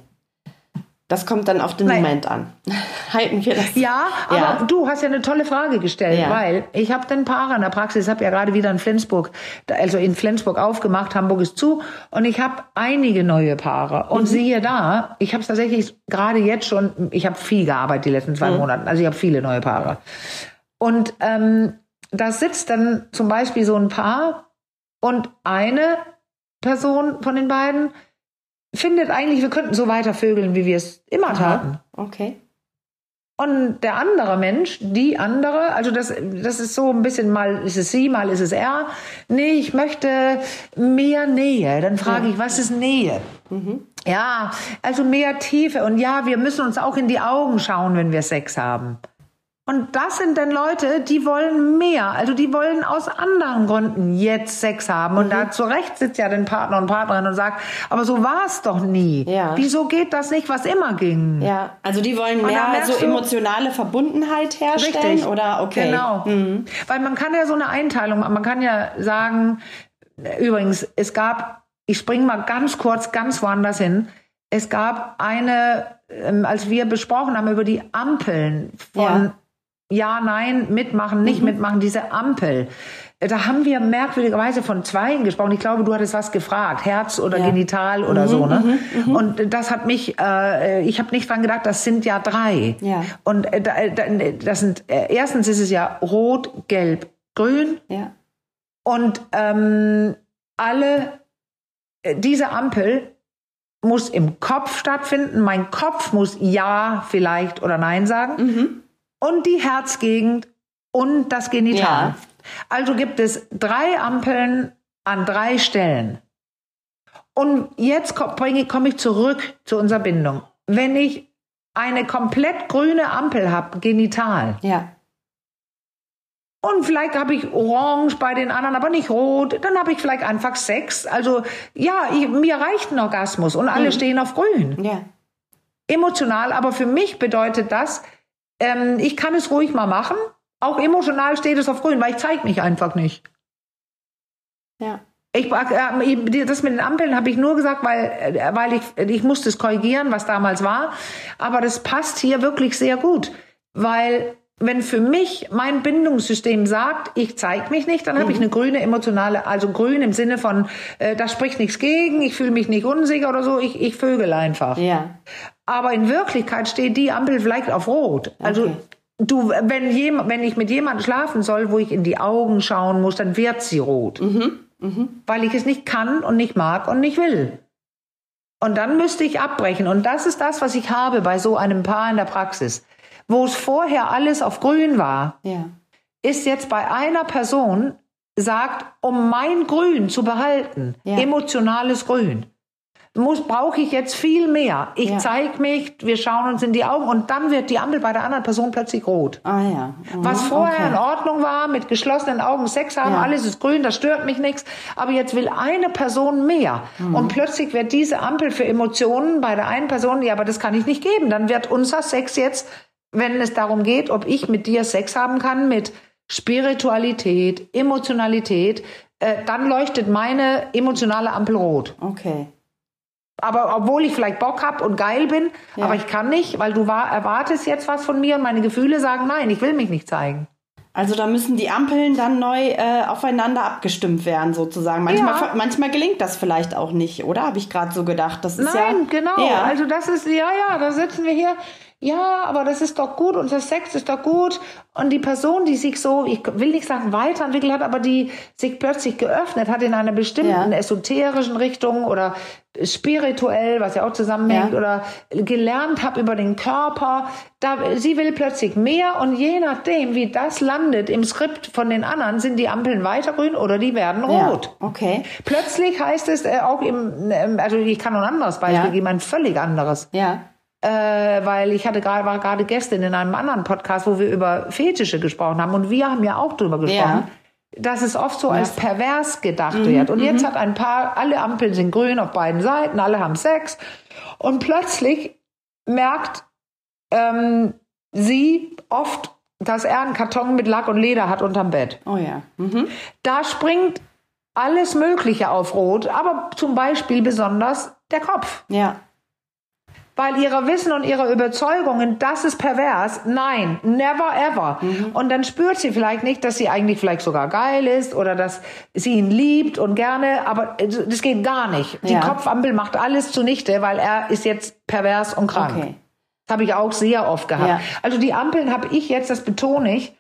Das kommt dann auf den Nein. Moment an. Halten wir das. Ja, aber Ja. du hast ja eine tolle Frage gestellt, Ja. weil ich habe den Paare in der Praxis, habe ja gerade wieder in Flensburg, also in Flensburg aufgemacht, Hamburg ist zu und ich habe einige neue Paare Mhm. und siehe da, ich habe tatsächlich gerade jetzt schon, ich habe viel gearbeitet die letzten Mhm. zwei Monate, also ich habe viele neue Paare und ähm, da sitzt dann zum Beispiel so ein Paar und eine Person von den beiden findet eigentlich, wir könnten so weiter vögeln, wie wir es immer taten. Okay. Und der andere Mensch, die andere, also das, das ist so ein bisschen, mal ist es sie, mal ist es er. Nee, ich möchte mehr Nähe. Dann frage ich, was ist Nähe? Ja, also mehr Tiefe. Und ja, wir müssen uns auch in die Augen schauen, wenn wir Sex haben. Und das sind dann Leute, die wollen mehr. Also die wollen aus anderen Gründen jetzt Sex haben. Und da zu Recht sitzt ja den Partner und Partnerin und sagt, aber so war es doch nie. Ja. Wieso geht das nicht, was immer ging? Ja, also die wollen mehr so du- emotionale Verbundenheit herstellen oder okay. Genau. Weil man kann ja so eine Einteilung, man kann ja sagen, übrigens, es gab, ich springe mal ganz kurz ganz woanders hin. Es gab eine, ähm, als wir besprochen haben über die Ampeln von ja, nein, mitmachen, nicht mitmachen, diese Ampel. Äh, Da haben wir merkwürdigerweise von zweien gesprochen. Ich glaube, du hattest was gefragt, Herz oder Ja. Genital oder so. Ne? Und das hat mich, äh, ich habe nicht dran gedacht, das sind ja drei. Ja. Und äh, äh, da, das sind äh, erstens ist es ja rot, gelb, grün Ja. und ähm, alle äh, diese Ampel muss im Kopf stattfinden. Mein Kopf muss ja vielleicht oder nein sagen und die Herzgegend und das Genital. Ja. Also gibt es drei Ampeln an drei Stellen. Und jetzt komme ich zurück zu unserer Bindung. Wenn ich eine komplett grüne Ampel habe, genital, Ja. und vielleicht habe ich orange bei den anderen, aber nicht rot, dann habe ich vielleicht einfach Sex. Also ja, ich, mir reicht ein Orgasmus und alle stehen auf grün. Ja. Emotional, aber für mich bedeutet das, ähm, ich kann es ruhig mal machen. Auch emotional steht es auf grün, weil ich zeige mich einfach nicht. Ja. Ich, äh, das mit den Ampeln habe ich nur gesagt, weil, äh, weil ich, ich musste es korrigieren, was damals war. Aber das passt hier wirklich sehr gut, weil wenn für mich mein Bindungssystem sagt, ich zeige mich nicht, dann habe ich eine grüne emotionale, also grün im Sinne von, äh, da spricht nichts gegen, ich fühle mich nicht unsicher oder so, ich, ich vögel einfach. Ja. Aber in Wirklichkeit steht die Ampel vielleicht auf Rot. Also Okay. du, wenn, jem, wenn ich mit jemandem schlafen soll, wo ich in die Augen schauen muss, dann wird sie rot. Weil ich es nicht kann und nicht mag und nicht will. Und dann müsste ich abbrechen. Und das ist das, was ich habe bei so einem Paar in der Praxis. Wo es vorher alles auf grün war, Ja. ist jetzt bei einer Person sagt, um mein Grün zu behalten, Ja. emotionales Grün, muss brauche ich jetzt viel mehr. Ich Ja. zeig mich, wir schauen uns in die Augen und dann wird die Ampel bei der anderen Person plötzlich rot. Ah ja. Mhm, Was vorher in okay. Ordnung war, mit geschlossenen Augen Sex haben, Ja. alles ist grün, das stört mich nichts. Aber jetzt will eine Person mehr. Mhm. Und plötzlich wird diese Ampel für Emotionen bei der einen Person, ja, aber das kann ich nicht geben. Dann wird unser Sex jetzt, wenn es darum geht, ob ich mit dir Sex haben kann, mit Spiritualität, Emotionalität, äh, dann leuchtet meine emotionale Ampel rot. Okay. Aber obwohl ich vielleicht Bock hab und geil bin, Ja. aber ich kann nicht, weil du war, erwartest jetzt was von mir und meine Gefühle sagen, nein, ich will mich nicht zeigen. Also da müssen die Ampeln dann neu äh, aufeinander abgestimmt werden, sozusagen. Manchmal, Ja. manchmal gelingt das vielleicht auch nicht, oder? Habe ich gerade so gedacht. Das ist Nein, ja, genau. Ja. Also das ist, ja, ja, da sitzen wir hier. Ja, aber das ist doch gut, unser Sex ist doch gut. Und die Person, die sich so, ich will nicht sagen weiterentwickelt hat, aber die sich plötzlich geöffnet hat in einer bestimmten Ja. esoterischen Richtung oder spirituell, was ja auch zusammenhängt, Ja. oder gelernt habe über den Körper. Da, sie will plötzlich mehr und je nachdem, wie das landet im Skript von den anderen, sind die Ampeln weiter grün oder die werden ja. rot. Okay. Plötzlich heißt es äh, auch im, ähm, also ich kann noch ein anderes Beispiel Ja. geben, ein völlig anderes. Ja. Äh, weil ich hatte gerade, war gerade gestern in einem anderen Podcast, wo wir über Fetische gesprochen haben und wir haben ja auch drüber gesprochen. Dass es oft so als pervers gedacht wird. Und jetzt hat ein Paar, alle Ampeln sind grün auf beiden Seiten, alle haben Sex. Und plötzlich merkt ähm, sie oft, dass er einen Karton mit Lack und Leder hat unterm Bett. Oh ja. Mhm. Da springt alles Mögliche auf Rot, aber zum Beispiel besonders der Kopf. Ja. Weil ihre Wissen und ihre Überzeugungen, das ist pervers. Nein, never ever. Und dann spürt sie vielleicht nicht, dass sie eigentlich vielleicht sogar geil ist oder dass sie ihn liebt und gerne, aber das geht gar nicht. Die Ja. Kopfampel macht alles zunichte, weil er ist jetzt pervers und krank. Okay. Das habe ich auch sehr oft gehabt. Ja. Also die Ampeln habe ich jetzt, das betone ich,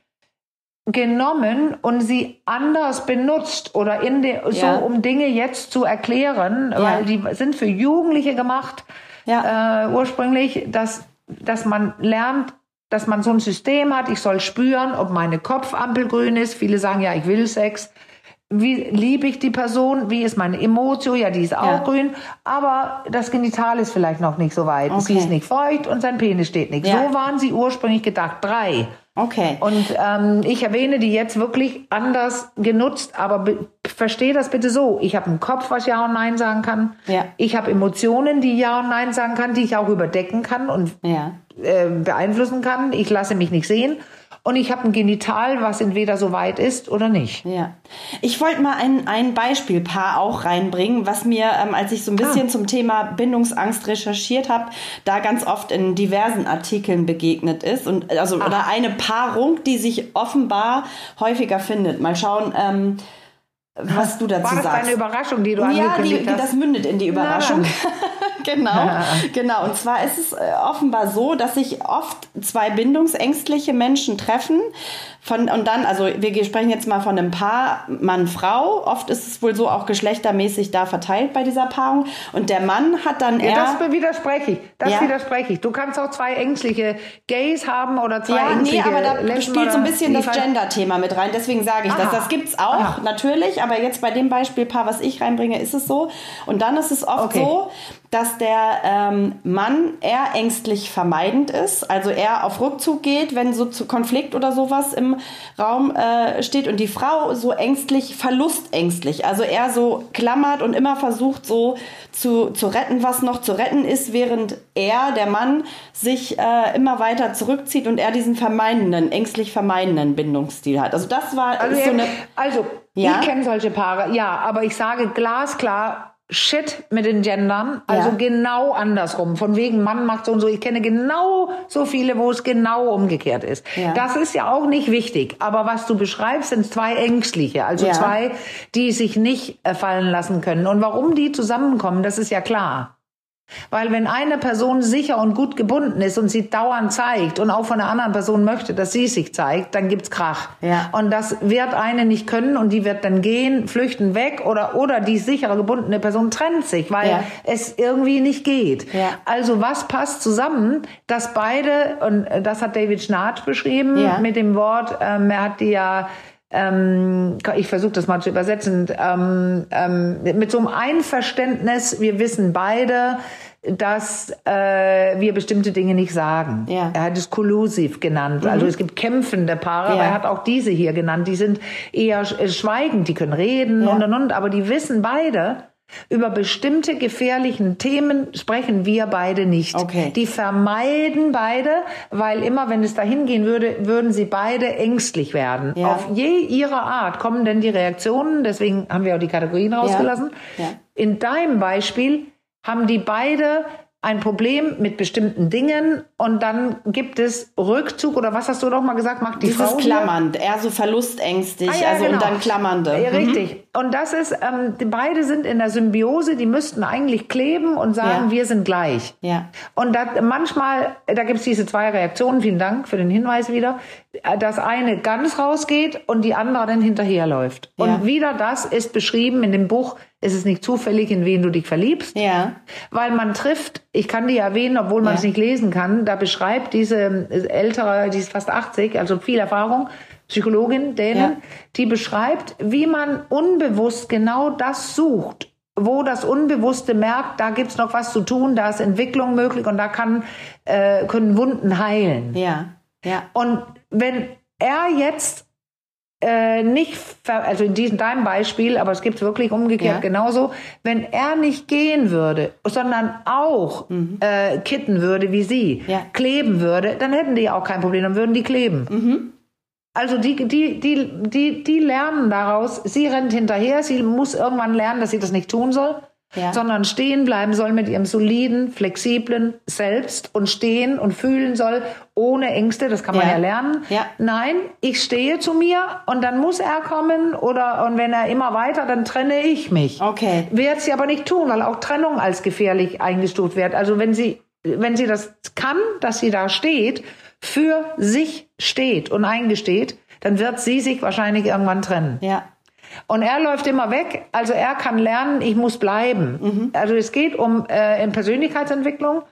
genommen und sie anders benutzt oder in de, so Ja. um Dinge jetzt zu erklären, weil die sind für Jugendliche gemacht Ja. äh, ursprünglich, dass, dass man lernt, dass man so ein System hat, ich soll spüren, ob meine Kopfampel grün ist. Viele sagen ja, ich will Sex. Wie liebe ich die Person? Wie ist meine Emotio? Ja, die ist auch Ja. grün. Aber das Genital ist vielleicht noch nicht so weit. Sie Okay. ist nicht feucht und sein Penis steht nicht. Ja. So waren sie ursprünglich gedacht. Drei. Okay. Und ähm, ich erwähne die jetzt wirklich anders genutzt, aber be- verstehe das bitte so. Ich habe einen Kopf, was Ja und Nein sagen kann. Ja. Ich habe Emotionen, die Ja und Nein sagen kann, die ich auch überdecken kann und ja. äh, beeinflussen kann. Ich lasse mich nicht sehen. Und ich habe ein Genital, was entweder so weit ist oder nicht. Ja. Ich wollte mal ein, ein Beispielpaar auch reinbringen, was mir, ähm, als ich so ein bisschen zum Thema Bindungsangst recherchiert habe, da ganz oft in diversen Artikeln begegnet ist. Und also oder eine Paarung, die sich offenbar häufiger findet. Mal schauen, ähm, was du dazu War das sagst. deine Überraschung, die du ja, angekündigt die, hast? das mündet in die Überraschung. Na genau, genau. Und zwar ist es äh, offenbar so, dass sich oft zwei bindungsängstliche Menschen treffen. Von, und dann, also wir sprechen jetzt mal von einem Paar Mann-Frau. Oft ist es wohl so auch geschlechtermäßig da verteilt bei dieser Paarung. Und der Mann hat dann eher. Ja, das widerspreche ich. Das Ja. widerspreche ich. Du kannst auch zwei ängstliche Gays haben oder zwei ja, nee, ängstliche aber da Lesben spielt so ein bisschen das. Gender-Thema mit rein. Deswegen sage ich das. Aha. Das gibt's auch, Aha. natürlich. Aber jetzt bei dem Beispielpaar, was ich reinbringe, ist es so. Und dann ist es oft Okay. so, dass der ähm, Mann eher ängstlich vermeidend ist. Also er auf Rückzug geht, wenn so zu Konflikt oder sowas im Raum äh, steht. Und die Frau so ängstlich, verlustängstlich. Also er so klammert und immer versucht so zu, zu retten, was noch zu retten ist, während er, der Mann, sich äh, immer weiter zurückzieht und er diesen vermeidenden, ängstlich vermeidenden Bindungsstil hat. Also das war Also, so eine... also Ja? ich kenne solche Paare, ja, aber ich sage glasklar, Shit mit den Gendern, also Ja. genau andersrum. Von wegen Mann macht so und so. Ich kenne genau so viele, wo es genau umgekehrt ist. Ja. Das ist ja auch nicht wichtig. Aber was du beschreibst, sind zwei Ängstliche, also Ja. zwei, die sich nicht äh, fallen lassen können. Und warum die zusammenkommen, das ist ja klar. Weil wenn eine Person sicher und gut gebunden ist und sie dauernd zeigt und auch von der anderen Person möchte, dass sie sich zeigt, dann gibt's Krach. Ja. Und das wird eine nicht können und die wird dann gehen, flüchten weg oder, oder die sichere gebundene Person trennt sich, weil Ja. es irgendwie nicht geht. Ja. Also was passt zusammen, dass beide, und das hat David Schnarch beschrieben mit dem Wort, ähm, er hat die ja ähm, ich versuche das mal zu übersetzen, ähm, ähm, mit so einem Einverständnis, wir wissen beide, dass äh, wir bestimmte Dinge nicht sagen. Ja. Er hat es kollusiv genannt. Also es gibt kämpfende Paare, Ja. aber er hat auch diese hier genannt. Die sind eher sch- schweigend, die können reden Ja. und und und, aber die wissen beide, über bestimmte gefährlichen Themen sprechen wir beide nicht. Okay. Die vermeiden beide, weil immer, wenn es dahin gehen würde, würden sie beide ängstlich werden. Ja. Auf je ihrer Art kommen denn die Reaktionen, deswegen haben wir auch die Kategorien rausgelassen. Ja. In deinem Beispiel haben die beide ein Problem mit bestimmten Dingen und dann gibt es Rückzug oder was hast du doch mal gesagt, macht die Dieses Frau klammernd, eher so verlustängstig, Ah, ja, also genau. und dann klammernde. Ja, Mhm. richtig. Und das ist, ähm, beide sind in der Symbiose, die müssten eigentlich kleben und sagen, Ja. wir sind gleich. Ja. Und das, manchmal, da gibt es diese zwei Reaktionen, vielen Dank für den Hinweis wieder, dass eine ganz rausgeht und die andere dann hinterherläuft. Ja. Und wieder das ist beschrieben in dem Buch, es ist nicht zufällig, in wen du dich verliebst. Ja. Weil man trifft, ich kann die erwähnen, obwohl man Ja. es nicht lesen kann, da beschreibt diese äh, ältere, die ist fast 80, also viel Erfahrung, Psychologin, Dänen, Ja. die beschreibt, wie man unbewusst genau das sucht, wo das Unbewusste merkt, da gibt's noch was zu tun, da ist Entwicklung möglich und da kann, äh, können Wunden heilen. Ja. Ja. Und wenn er jetzt äh, nicht, also in diesem deinem Beispiel, aber es gibt wirklich umgekehrt Ja. genauso, wenn er nicht gehen würde, sondern auch äh, kitten würde wie sie, Mhm. Ja. kleben würde, dann hätten die auch kein Problem, dann würden die kleben. Mhm. Also die, die, die, die, die lernen daraus, sie rennt hinterher, sie muss irgendwann lernen, dass sie das nicht tun soll, Ja. sondern stehen bleiben soll mit ihrem soliden, flexiblen Selbst und stehen und fühlen soll, ohne Ängste, das kann man Ja. ja, lernen. Ja. Nein, ich stehe zu mir und dann muss er kommen oder und wenn er immer weiter, dann trenne ich mich. Okay. Wird sie aber nicht tun, weil auch Trennung als gefährlich eingestuft wird. Also wenn sie, wenn sie das kann, dass sie da steht, für sich steht und eingesteht, dann wird sie sich wahrscheinlich irgendwann trennen. Ja. Und er läuft immer weg. Also er kann lernen, ich muss bleiben. Mhm. Also es geht um äh, in Persönlichkeitsentwicklung,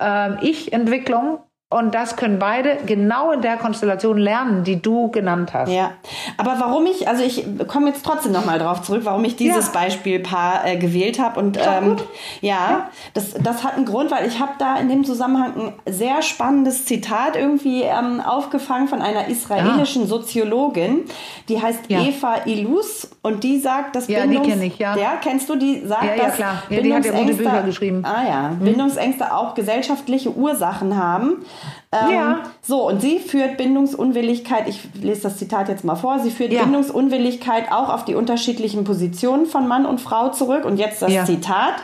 ähm, Ich-Entwicklung. Und das können beide genau in der Konstellation lernen, die du genannt hast. Ja, aber warum ich, also ich komme jetzt trotzdem nochmal drauf zurück, warum ich dieses Ja. Beispielpaar äh, gewählt habe. Und ähm, gut. ja, Das, das hat einen Grund, weil ich habe da in dem Zusammenhang ein sehr spannendes Zitat irgendwie ähm, aufgefangen von einer israelischen Soziologin, die heißt Ja. Eva Ilus und die sagt, dass Ja, die Bindungs- kenn ich, ja. Der kennst du, die sagt, Ja, ja, klar. Ja, die hat ja gute Bücher geschrieben. Ah ja, Bindungsängste auch gesellschaftliche Ursachen haben. Ähm, Ja. So, und sie führt Bindungsunwilligkeit, ich lese das Zitat jetzt mal vor, sie führt Ja. Bindungsunwilligkeit auch auf die unterschiedlichen Positionen von Mann und Frau zurück. Und jetzt das Ja. Zitat.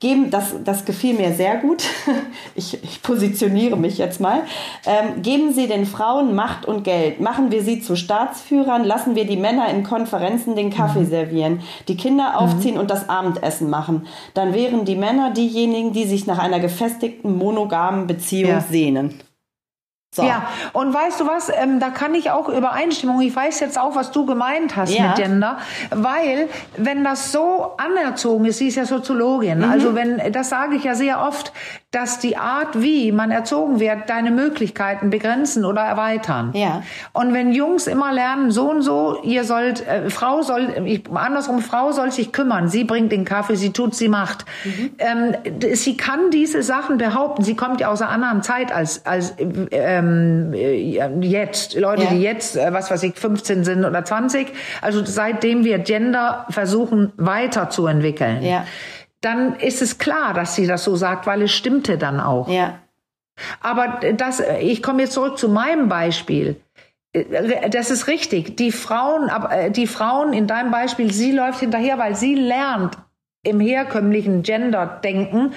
Geben, das, das gefiel mir sehr gut. Ich, ich positioniere mich jetzt mal. Ähm, geben Sie den Frauen Macht und Geld. Machen wir sie zu Staatsführern. Lassen wir die Männer in Konferenzen den Kaffee servieren. Die Kinder aufziehen und das Abendessen machen. Dann wären die Männer diejenigen, die sich nach einer gefestigten monogamen Beziehung Ja. sehnen. So. Ja, und weißt du was, ähm, da kann ich auch Übereinstimmung, ich weiß jetzt auch, was du gemeint hast Ja. mit Gender, weil wenn das so anerzogen ist, sie ist ja Soziologin, Mhm. also wenn, das sage ich ja sehr oft, dass die Art, wie man erzogen wird, deine Möglichkeiten begrenzen oder erweitern. Ja. Und wenn Jungs immer lernen, so und so, ihr sollt, äh, Frau soll, ich, andersrum, Frau soll sich kümmern, sie bringt den Kaffee, sie tut, sie macht. Ähm, d- sie kann diese Sachen behaupten, sie kommt ja aus einer anderen Zeit als, als ähm, äh, jetzt. Leute, Ja. die jetzt, äh, was weiß ich, 15 sind oder 20. Also seitdem wir Gender versuchen weiterzuentwickeln. Ja. Dann ist es klar, dass sie das so sagt, weil es stimmte dann auch. Ja. Aber das, ich komme jetzt zurück zu meinem Beispiel. Das ist richtig. Die Frauen, äh, die Frauen in deinem Beispiel, sie läuft hinterher, weil sie lernt, im herkömmlichen Gender-Denken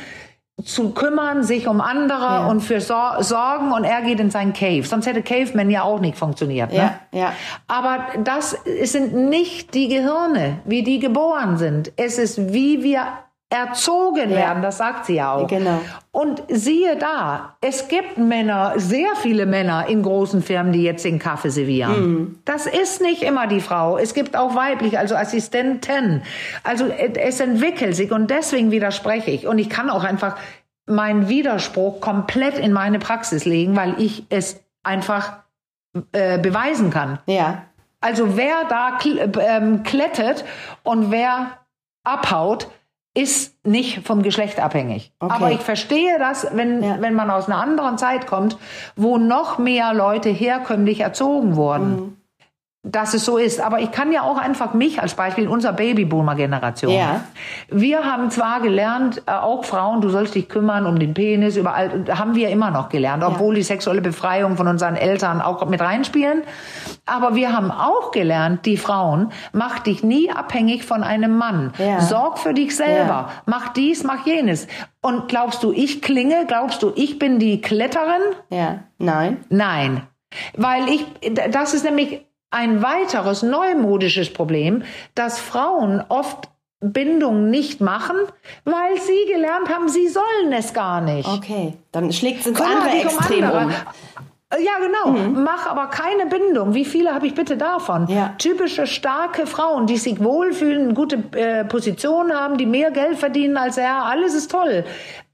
zu kümmern, sich um andere Ja. und für Sor sorgen und er geht in sein Cave. Sonst hätte Caveman ja auch nicht funktioniert. Ne? Ja, ja. Aber das es sind nicht die Gehirne, wie die geboren sind. Es ist, wie wir erzogen Ja. werden, das sagt sie ja auch. Genau. Und siehe da, es gibt Männer, sehr viele Männer in großen Firmen, die jetzt den Kaffee servieren. Mhm. Das ist nicht immer die Frau. Es gibt auch weiblich, also Assistenten. Also es entwickelt sich und deswegen widerspreche ich. Und ich kann auch einfach meinen Widerspruch komplett in meine Praxis legen, weil ich es einfach äh, beweisen kann. Ja. Also wer da kl ähm, klettet und wer abhaut, ist nicht vom Geschlecht abhängig. Okay. Aber ich verstehe das, wenn, Ja. wenn man aus einer anderen Zeit kommt, wo noch mehr Leute herkömmlich erzogen wurden. Mhm. Dass es so ist. Aber ich kann ja auch einfach mich als Beispiel, unserer Babyboomer-Generation. Ja. Wir haben zwar gelernt, äh, auch Frauen, du sollst dich kümmern um den Penis, überall, haben wir immer noch gelernt, obwohl die sexuelle Befreiung von unseren Eltern auch mit reinspielen. Aber wir haben auch gelernt, die Frauen, mach dich nie abhängig von einem Mann. Ja. Sorg für dich selber. Ja. Mach dies, mach jenes. Und glaubst du, ich klinge? Glaubst du, ich bin die Kletterin? Ja. Nein. Nein. Weil ich, das ist nämlich ein weiteres neumodisches Problem, dass Frauen oft Bindung nicht machen, weil sie gelernt haben, sie sollen es gar nicht. Okay. Dann schlägt es ins andere um Extrem andere. um. Ja, genau. Mach aber keine Bindung. Wie viele habe ich bitte davon? Ja. Typische starke Frauen, die sich wohlfühlen, eine gute äh, Position haben, die mehr Geld verdienen als er. Alles ist toll.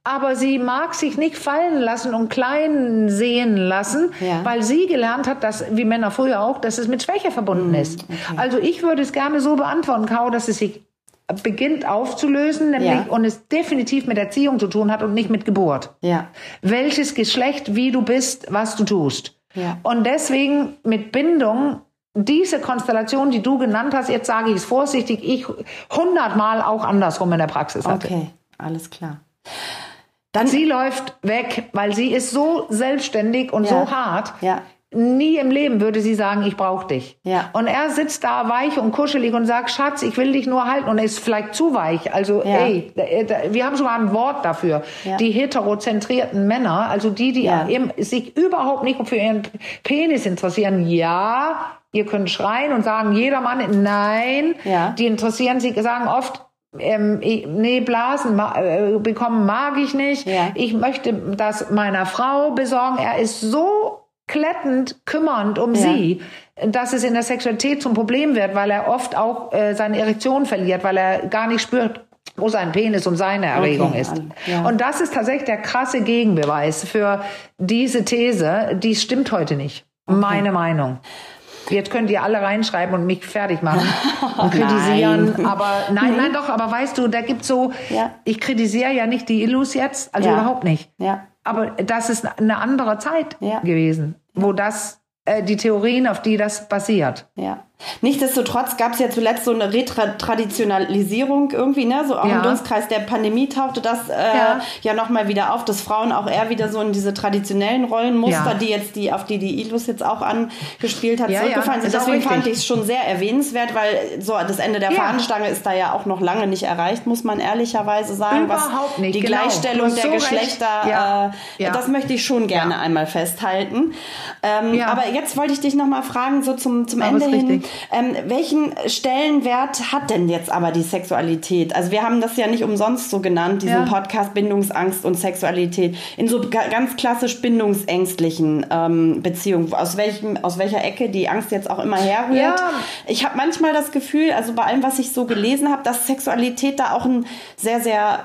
Aber sie mag sich nicht fallen lassen und klein sehen lassen, Ja. weil sie gelernt hat, dass, wie Männer früher auch, dass es mit Schwäche verbunden ist. Also ich würde es gerne so beantworten, Kau, dass es sich beginnt aufzulösen, nämlich Ja. und es definitiv mit Erziehung zu tun hat und nicht mit Geburt Ja. welches Geschlecht, wie du bist, was du tust. Ja. Und deswegen mit Bindung, diese Konstellation, die du genannt hast, jetzt sage ich es vorsichtig, ich hundertmal auch andersrum in der Praxis hatte. Okay. Alles klar. Dann Sie läuft weg, weil sie ist so selbstständig und Ja. so hart. Ja. Nie im Leben würde sie sagen, ich brauche dich. Ja. Und er sitzt da weich und kuschelig und sagt, Schatz, ich will dich nur halten. Und er ist vielleicht zu weich. Also, Ja. ey, da- wir haben schon mal ein Wort dafür. Ja. Die heterozentrierten Männer, also die, die Ja. sich überhaupt nicht für ihren Penis interessieren. Ja, ihr könnt schreien und sagen, jeder Mann, nein. Ja. Die interessieren sich, sagen oft, ähm, ich- nee, Blasen ma äh, bekommen mag ich nicht. Ja. Ich möchte das meiner Frau besorgen. Er ist so klettend kümmernd um Ja. sie, dass es in der Sexualität zum Problem wird, weil er oft auch äh, seine Erektion verliert, weil er gar nicht spürt, wo sein Penis und seine Erregung Okay, ist. ja. Und das ist tatsächlich der krasse Gegenbeweis für diese These, die stimmt heute nicht. Meine Meinung. Jetzt könnt ihr alle reinschreiben und mich fertig machen und kritisieren. Nein. Aber nein, nein, doch, aber weißt du, da gibt's so, Ja. ich kritisiere ja nicht die Illus jetzt, also Ja. überhaupt nicht. Ja. Aber das ist eine andere Zeit gewesen, wo das, äh, die Theorien, auf die das basiert. Ja. Nichtsdestotrotz gab es ja zuletzt so eine Retraditionalisierung irgendwie, ne? So auch Ja. im Dunstkreis der Pandemie tauchte das äh, Ja. ja, nochmal wieder auf, dass Frauen auch eher wieder so in diese traditionellen Rollenmuster, Ja. die jetzt die, auf die die Ilus jetzt auch angespielt hat, Ja, zurückgefallen sind. Deswegen fand ich es schon sehr erwähnenswert, weil so das Ende der. Fahnenstange ist da ja auch noch lange nicht erreicht, muss man ehrlicherweise sagen. Überhaupt nicht, Die genau. Gleichstellung der so. Geschlechter. Äh, das möchte ich schon gerne einmal festhalten. Ähm. Aber jetzt wollte ich dich noch mal fragen, so zum, zum Ende hin. richtig. Ähm, welchen Stellenwert hat denn jetzt aber die Sexualität? Also wir haben das ja nicht umsonst so genannt, diesen Ja. Podcast Bindungsangst und Sexualität, in so ga- ganz klassisch bindungsängstlichen ähm, Beziehungen, aus, welchem, aus welcher Ecke die Angst jetzt auch immer herrührt. Ja. Ich habe manchmal das Gefühl, also bei allem, was ich so gelesen habe, dass Sexualität da auch ein sehr, sehr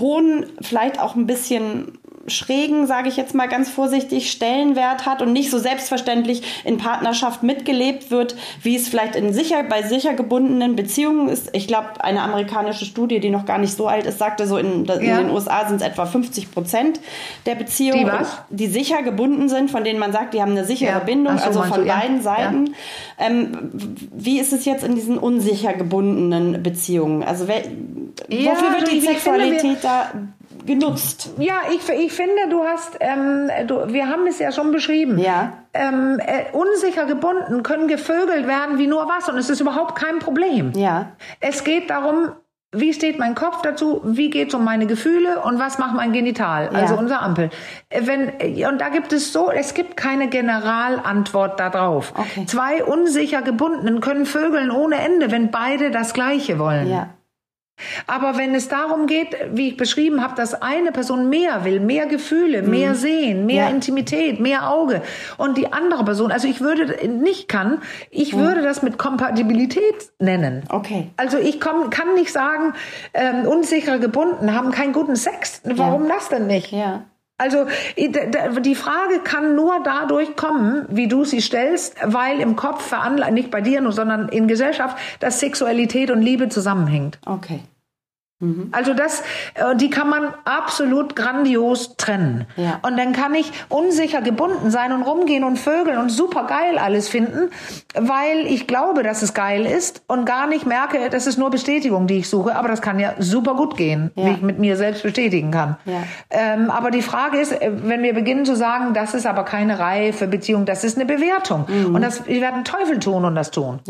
hohen, vielleicht auch ein bisschen schrägen, sage ich jetzt mal ganz vorsichtig, Stellenwert hat und nicht so selbstverständlich in Partnerschaft mitgelebt wird, wie es vielleicht in sicher, bei sicher gebundenen Beziehungen ist. Ich glaube, eine amerikanische Studie, die noch gar nicht so alt ist, sagte so, in, in Ja. den USA sind es etwa 50 Prozent der Beziehungen, Die was? die sicher gebunden sind, von denen man sagt, die haben eine sichere Ja. Bindung, so, also von du, ja. beiden Seiten. Ähm, wie ist es jetzt in diesen unsicher gebundenen Beziehungen? Also wer, Ja, wofür wird also die Sexualität da genutzt? Ja, ich, ich finde, du hast, ähm, du, wir haben es ja schon beschrieben. Ja. Ähm, äh, unsicher gebunden können gevögelt werden wie nur was und es ist überhaupt kein Problem. Ja. Es geht darum, wie steht mein Kopf dazu? Wie geht's um meine Gefühle und was macht mein Genital? Also Ja. unser Ampel. Äh, Wenn und da gibt es so, es gibt keine Generalantwort darauf. Okay. Zwei unsicher gebundenen können vögeln ohne Ende, wenn beide das Gleiche wollen. Ja. Aber wenn es darum geht, wie ich beschrieben habe, dass eine Person mehr will, mehr Gefühle, mehr Sehen, mehr Mhm. Ja. Intimität, mehr Auge und die andere Person, also ich würde nicht kann, ich würde das mit Kompatibilität nennen. Okay. Also ich komm, kann nicht sagen, ähm, unsicher gebunden, haben keinen guten Sex. Warum das denn nicht? Ja. Also die Frage kann nur dadurch kommen, wie du sie stellst, weil im Kopf veranlagt, nicht bei dir nur, sondern in Gesellschaft, dass Sexualität und Liebe zusammenhängt. Okay. Also das, äh, die kann man absolut grandios trennen. Ja. Und dann kann ich unsicher gebunden sein und rumgehen und vögeln und super geil alles finden, weil ich glaube, dass es geil ist und gar nicht merke, das ist nur Bestätigung, die ich suche. Aber das kann ja super gut gehen, Ja. wie ich mit mir selbst bestätigen kann. Ja. Ähm, aber die Frage ist, äh, wenn wir beginnen zu sagen, das ist aber keine reife Beziehung, das ist eine Bewertung. Mhm. Und das, wir werden Teufel tun und das tun.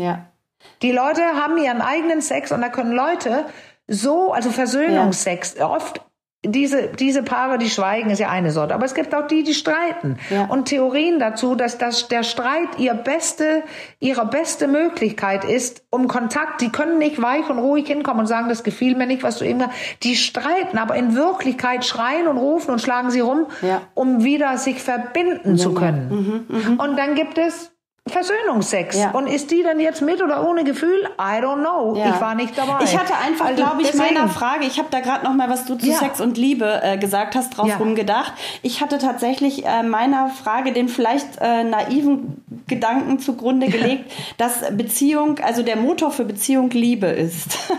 Die Leute haben ihren eigenen Sex und da können Leute so, also Versöhnungsex, oft diese, diese Paare, die schweigen, ist ja eine Sorte. Aber es gibt auch die, die streiten. Ja. Und Theorien dazu, dass das, der Streit ihr beste, ihre beste Möglichkeit ist, um Kontakt, die können nicht weich und ruhig hinkommen und sagen, das gefiel mir nicht, was du eben gesagt Die streiten, aber in Wirklichkeit schreien und rufen und schlagen sie rum, Ja. um wieder sich verbinden zu können. Und dann gibt es Versöhnungsex. Ja. Und ist die dann jetzt mit oder ohne Gefühl? I don't know. Ja. Ich war nicht dabei. Ich hatte einfach, Also glaube ich, deswegen- meiner Frage, ich habe da gerade noch mal, was du zu Ja. Sex und Liebe äh, gesagt hast, drauf rumgedacht. Ich hatte tatsächlich äh, meiner Frage den vielleicht äh, naiven Gedanken zugrunde gelegt, dass Beziehung, also der Motor für Beziehung Liebe ist.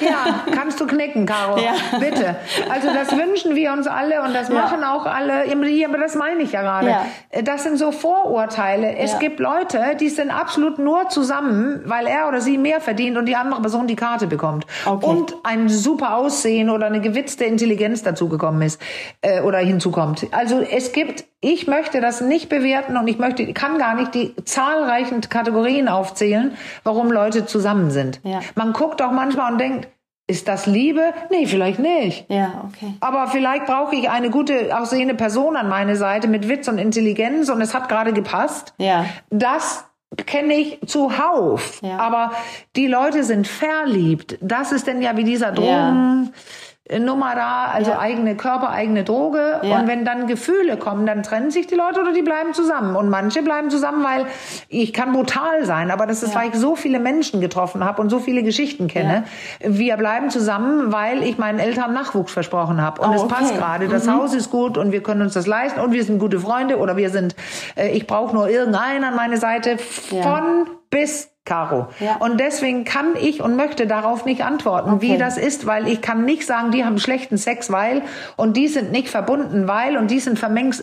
Ja, kannst du knicken, Caro. Ja. Bitte. Also das wünschen wir uns alle und das machen auch alle. Aber das meine ich ja gerade. Das sind so Vorurteile. Es. Gibt Leute, die sind absolut nur zusammen, weil er oder sie mehr verdient und die andere Person die Karte bekommt. Okay. Und ein super Aussehen oder eine gewitzte Intelligenz dazugekommen ist äh, oder hinzukommt. Also es gibt, ich möchte das nicht bewerten und ich möchte, kann gar nicht die zahlreichen Kategorien aufzählen, warum Leute zusammen sind. Ja. Man guckt auch manchmal und denkt, ist das Liebe? Nee, vielleicht nicht. ja, okay. Aber vielleicht brauche ich eine gute aussehende Person an meine Seite mit Witz und Intelligenz und es hat gerade gepasst. Ja. Das kenne ich zuhauf. Ja. Aber die Leute sind verliebt. Das ist denn ja wie dieser Drogen. Nummer da, also Ja. eigene Körper, eigene Droge. Ja. Und wenn dann Gefühle kommen, dann trennen sich die Leute oder die bleiben zusammen. Und manche bleiben zusammen, weil ich kann brutal sein, aber das ist, Ja. weil ich so viele Menschen getroffen habe und so viele Geschichten kenne. Wir bleiben zusammen, weil ich meinen Eltern Nachwuchs versprochen habe. Und Oh, es okay. passt gerade. Das Haus ist gut und wir können uns das leisten und wir sind gute Freunde oder wir sind, äh, ich brauche nur irgendeinen an meine Seite von bis Caro. Ja. Und deswegen kann ich und möchte darauf nicht antworten, wie Okay. das ist, weil ich kann nicht sagen, die haben schlechten Sex, weil und die sind nicht verbunden, weil und die sind vermengt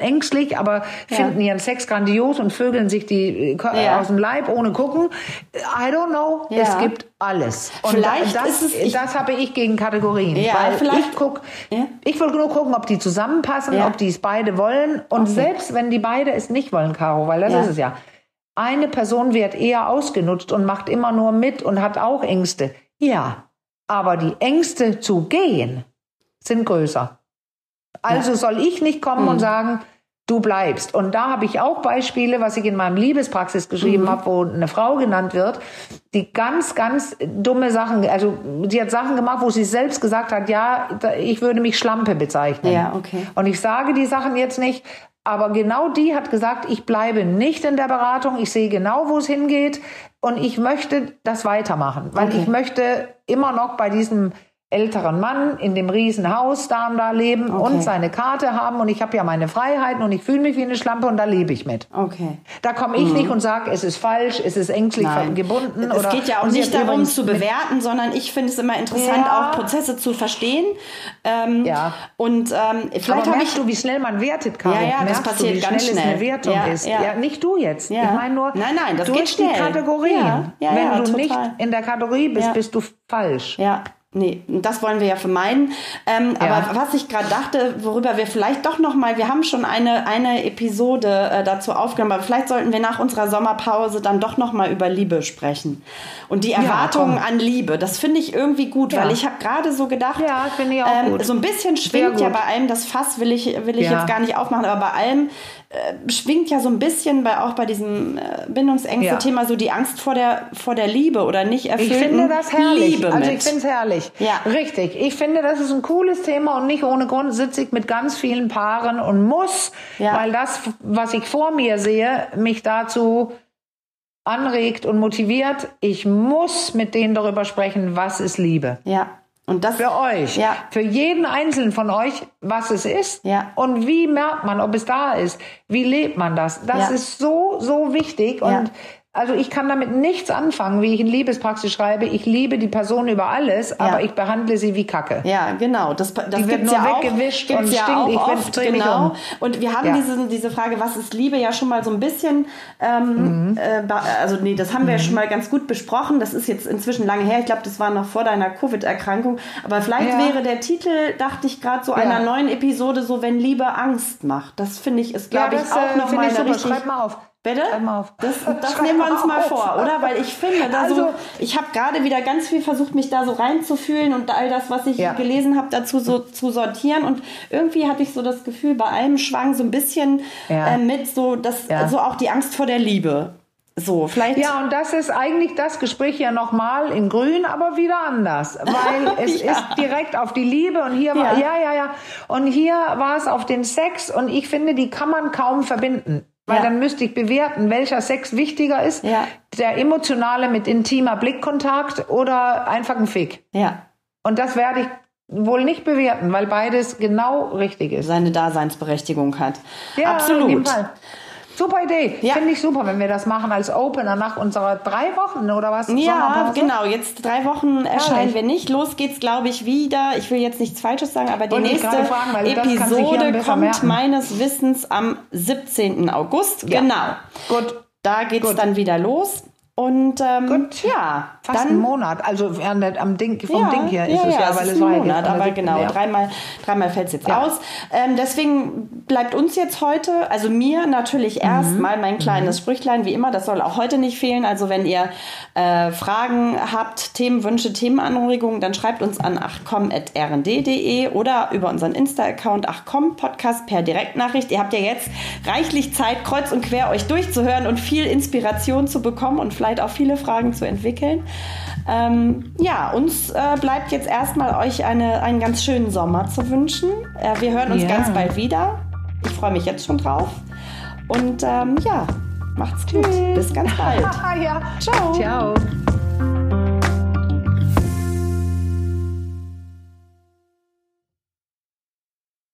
ängstlich, aber Ja. finden ihren Sex grandios und vögeln sich die äh, Ja. aus dem Leib ohne gucken. I don't know. Es gibt alles. Und Vielleicht das, ist es- das habe ich gegen Kategorien. Ja, weil vielleicht- ich guck, ich will nur gucken, ob die zusammenpassen, ob die es beide wollen. Und selbst wenn die beide es nicht wollen, Caro, weil das ist es ja. Eine Person wird eher ausgenutzt und macht immer nur mit und hat auch Ängste. Ja, aber die Ängste zu gehen sind größer. Also soll ich nicht kommen und sagen, du bleibst. Und da habe ich auch Beispiele, was ich in meinem Liebespraxis geschrieben habe, wo eine Frau genannt wird, die ganz, ganz dumme Sachen, also die hat Sachen gemacht, wo sie selbst gesagt hat, ja, ich würde mich Schlampe bezeichnen. Ja, okay. Und ich sage die Sachen jetzt nicht, aber genau die hat gesagt, ich bleibe nicht in der Beratung, ich sehe genau, wo es hingeht und ich möchte das weitermachen, weil Okay. ich möchte immer noch bei diesem älteren Mann in dem riesen Haus da und da leben Okay. und seine Karte haben und ich habe ja meine Freiheiten und ich fühle mich wie eine Schlampe und da lebe ich mit. Okay. Da komme ich nicht und sage, es ist falsch, es ist ängstlich Nein. gebunden. Es oder, geht ja auch nicht darum zu bewerten, sondern ich finde es immer interessant, Ja. auch Prozesse zu verstehen. Ähm, Ja. Und ähm, vielleicht habe ich. du, wie schnell man wertet kann? Ja, ja, das merkst passiert du, wie ganz schnell es schnell. eine Wertung Ja, ist? ja. Ja. nicht du jetzt. Ich meine nur Nein, nein, das durch geht schnell. die Kategorien. Ja, ja, Wenn du total. nicht in der Kategorie bist, bist du falsch. Ja. Nee, das wollen wir ja vermeiden. Ähm, ja. Aber was ich gerade dachte, worüber wir vielleicht doch noch mal, wir haben schon eine, eine Episode äh, dazu aufgenommen, aber vielleicht sollten wir nach unserer Sommerpause dann doch noch mal über Liebe sprechen. Und die Erwartungen ja, an Liebe, das finde ich irgendwie gut, ja. weil ich habe gerade so gedacht, ja, ich auch ähm, gut. so ein bisschen schwingt ja bei allem das Fass, will ich, will ich jetzt gar nicht aufmachen, aber bei allem äh, schwingt ja so ein bisschen bei, auch bei diesem äh, Bindungsängste-Thema so die Angst vor der, vor der Liebe oder nicht erfüllten Ich finde das herrlich. Liebe also ich finde es herrlich. Ja. Richtig. Ich finde, das ist ein cooles Thema und nicht ohne Grund sitze ich mit ganz vielen Paaren und muss, ja. weil das, was ich vor mir sehe, mich dazu anregt und motiviert. Ich muss mit denen darüber sprechen, was ist Liebe. Ja. Und das für euch, ja. für jeden einzelnen von euch, was es ist ja. und wie merkt man, ob es da ist, wie lebt man das. Das ja. ist so so wichtig und also ich kann damit nichts anfangen, wie ich in Liebespraxis schreibe. Ich liebe die Person über alles, ja. aber ich behandle sie wie Kacke. Ja, genau. Das, das die wird nur ja weggewischt und ja stinkt. ich oft, genau. Um. Und wir haben ja. diese, diese Frage, was ist Liebe, ja schon mal so ein bisschen, ähm, mhm. äh, also nee, das haben wir mhm. ja schon mal ganz gut besprochen. Das ist jetzt inzwischen lange her. Ich glaube, das war noch vor deiner Covid-Erkrankung. Aber vielleicht wäre der Titel, dachte ich gerade, so einer neuen Episode, so wenn Liebe Angst macht. Das finde ich, ist glaube ich auch äh, noch mal eine richtig... Schreib mal auf. Bitte? Das, das nehmen wir uns mal vor, oder? Weil ich finde, da also, so, ich habe gerade wieder ganz viel versucht, mich da so reinzufühlen und all das, was ich ja. gelesen habe, dazu so zu sortieren. Und irgendwie hatte ich so das Gefühl, bei allem schwang so ein bisschen ja. äh, mit, so, dass, ja. so auch die Angst vor der Liebe. So, vielleicht. Ja, und das ist eigentlich das Gespräch ja nochmal in Grün, aber wieder anders. Weil es ja. ist direkt auf die Liebe und hier war, ja, ja, ja. Und hier war es auf den Sex und ich finde, die kann man kaum verbinden. Weil ja. dann müsste ich bewerten, welcher Sex wichtiger ist. Ja. Der emotionale mit intimer Blickkontakt oder einfach ein Fick. Ja. Und das werde ich wohl nicht bewerten, weil beides genau richtig ist. Seine Daseinsberechtigung hat. Ja, Absolut. Super Idee. Ja. Finde ich super, wenn wir das machen als Opener nach unserer drei Wochen oder was? Ja, genau. Jetzt drei Wochen erscheinen ja, wir nicht. Los geht's, glaube ich, wieder. Ich will jetzt nichts Falsches sagen, aber die Wollte nächste fragen, Episode kommt merken. meines Wissens am 17. August. Ja. Genau. Gut. Da geht's Gut. dann wieder los. Und ähm, Gut. ja, fast dann, einen Monat. Also am Ding, vom ja, Ding her ist ja, es ja, ja weil es, ein Monat, aber genau, ja. dreimal, dreimal fällt es jetzt aus. Ähm, deswegen bleibt uns jetzt heute, also mir natürlich mhm. erstmal mein kleines mhm. Sprüchlein, wie immer, das soll auch heute nicht fehlen. Also wenn ihr äh, Fragen habt, Themenwünsche, Themenanregungen, dann schreibt uns an achcom.rnd.de oder über unseren Insta-Account achcom Podcast per Direktnachricht. Ihr habt ja jetzt reichlich Zeit, kreuz und quer euch durchzuhören und viel Inspiration zu bekommen und vielleicht auch viele Fragen zu entwickeln. Ähm, ja, uns äh, bleibt jetzt erstmal euch eine, einen ganz schönen Sommer zu wünschen. Äh, wir hören uns ja. ganz bald wieder. Ich freue mich jetzt schon drauf. Und ähm, ja, macht's gut. Bis ganz bald. ja. Ciao. Ciao.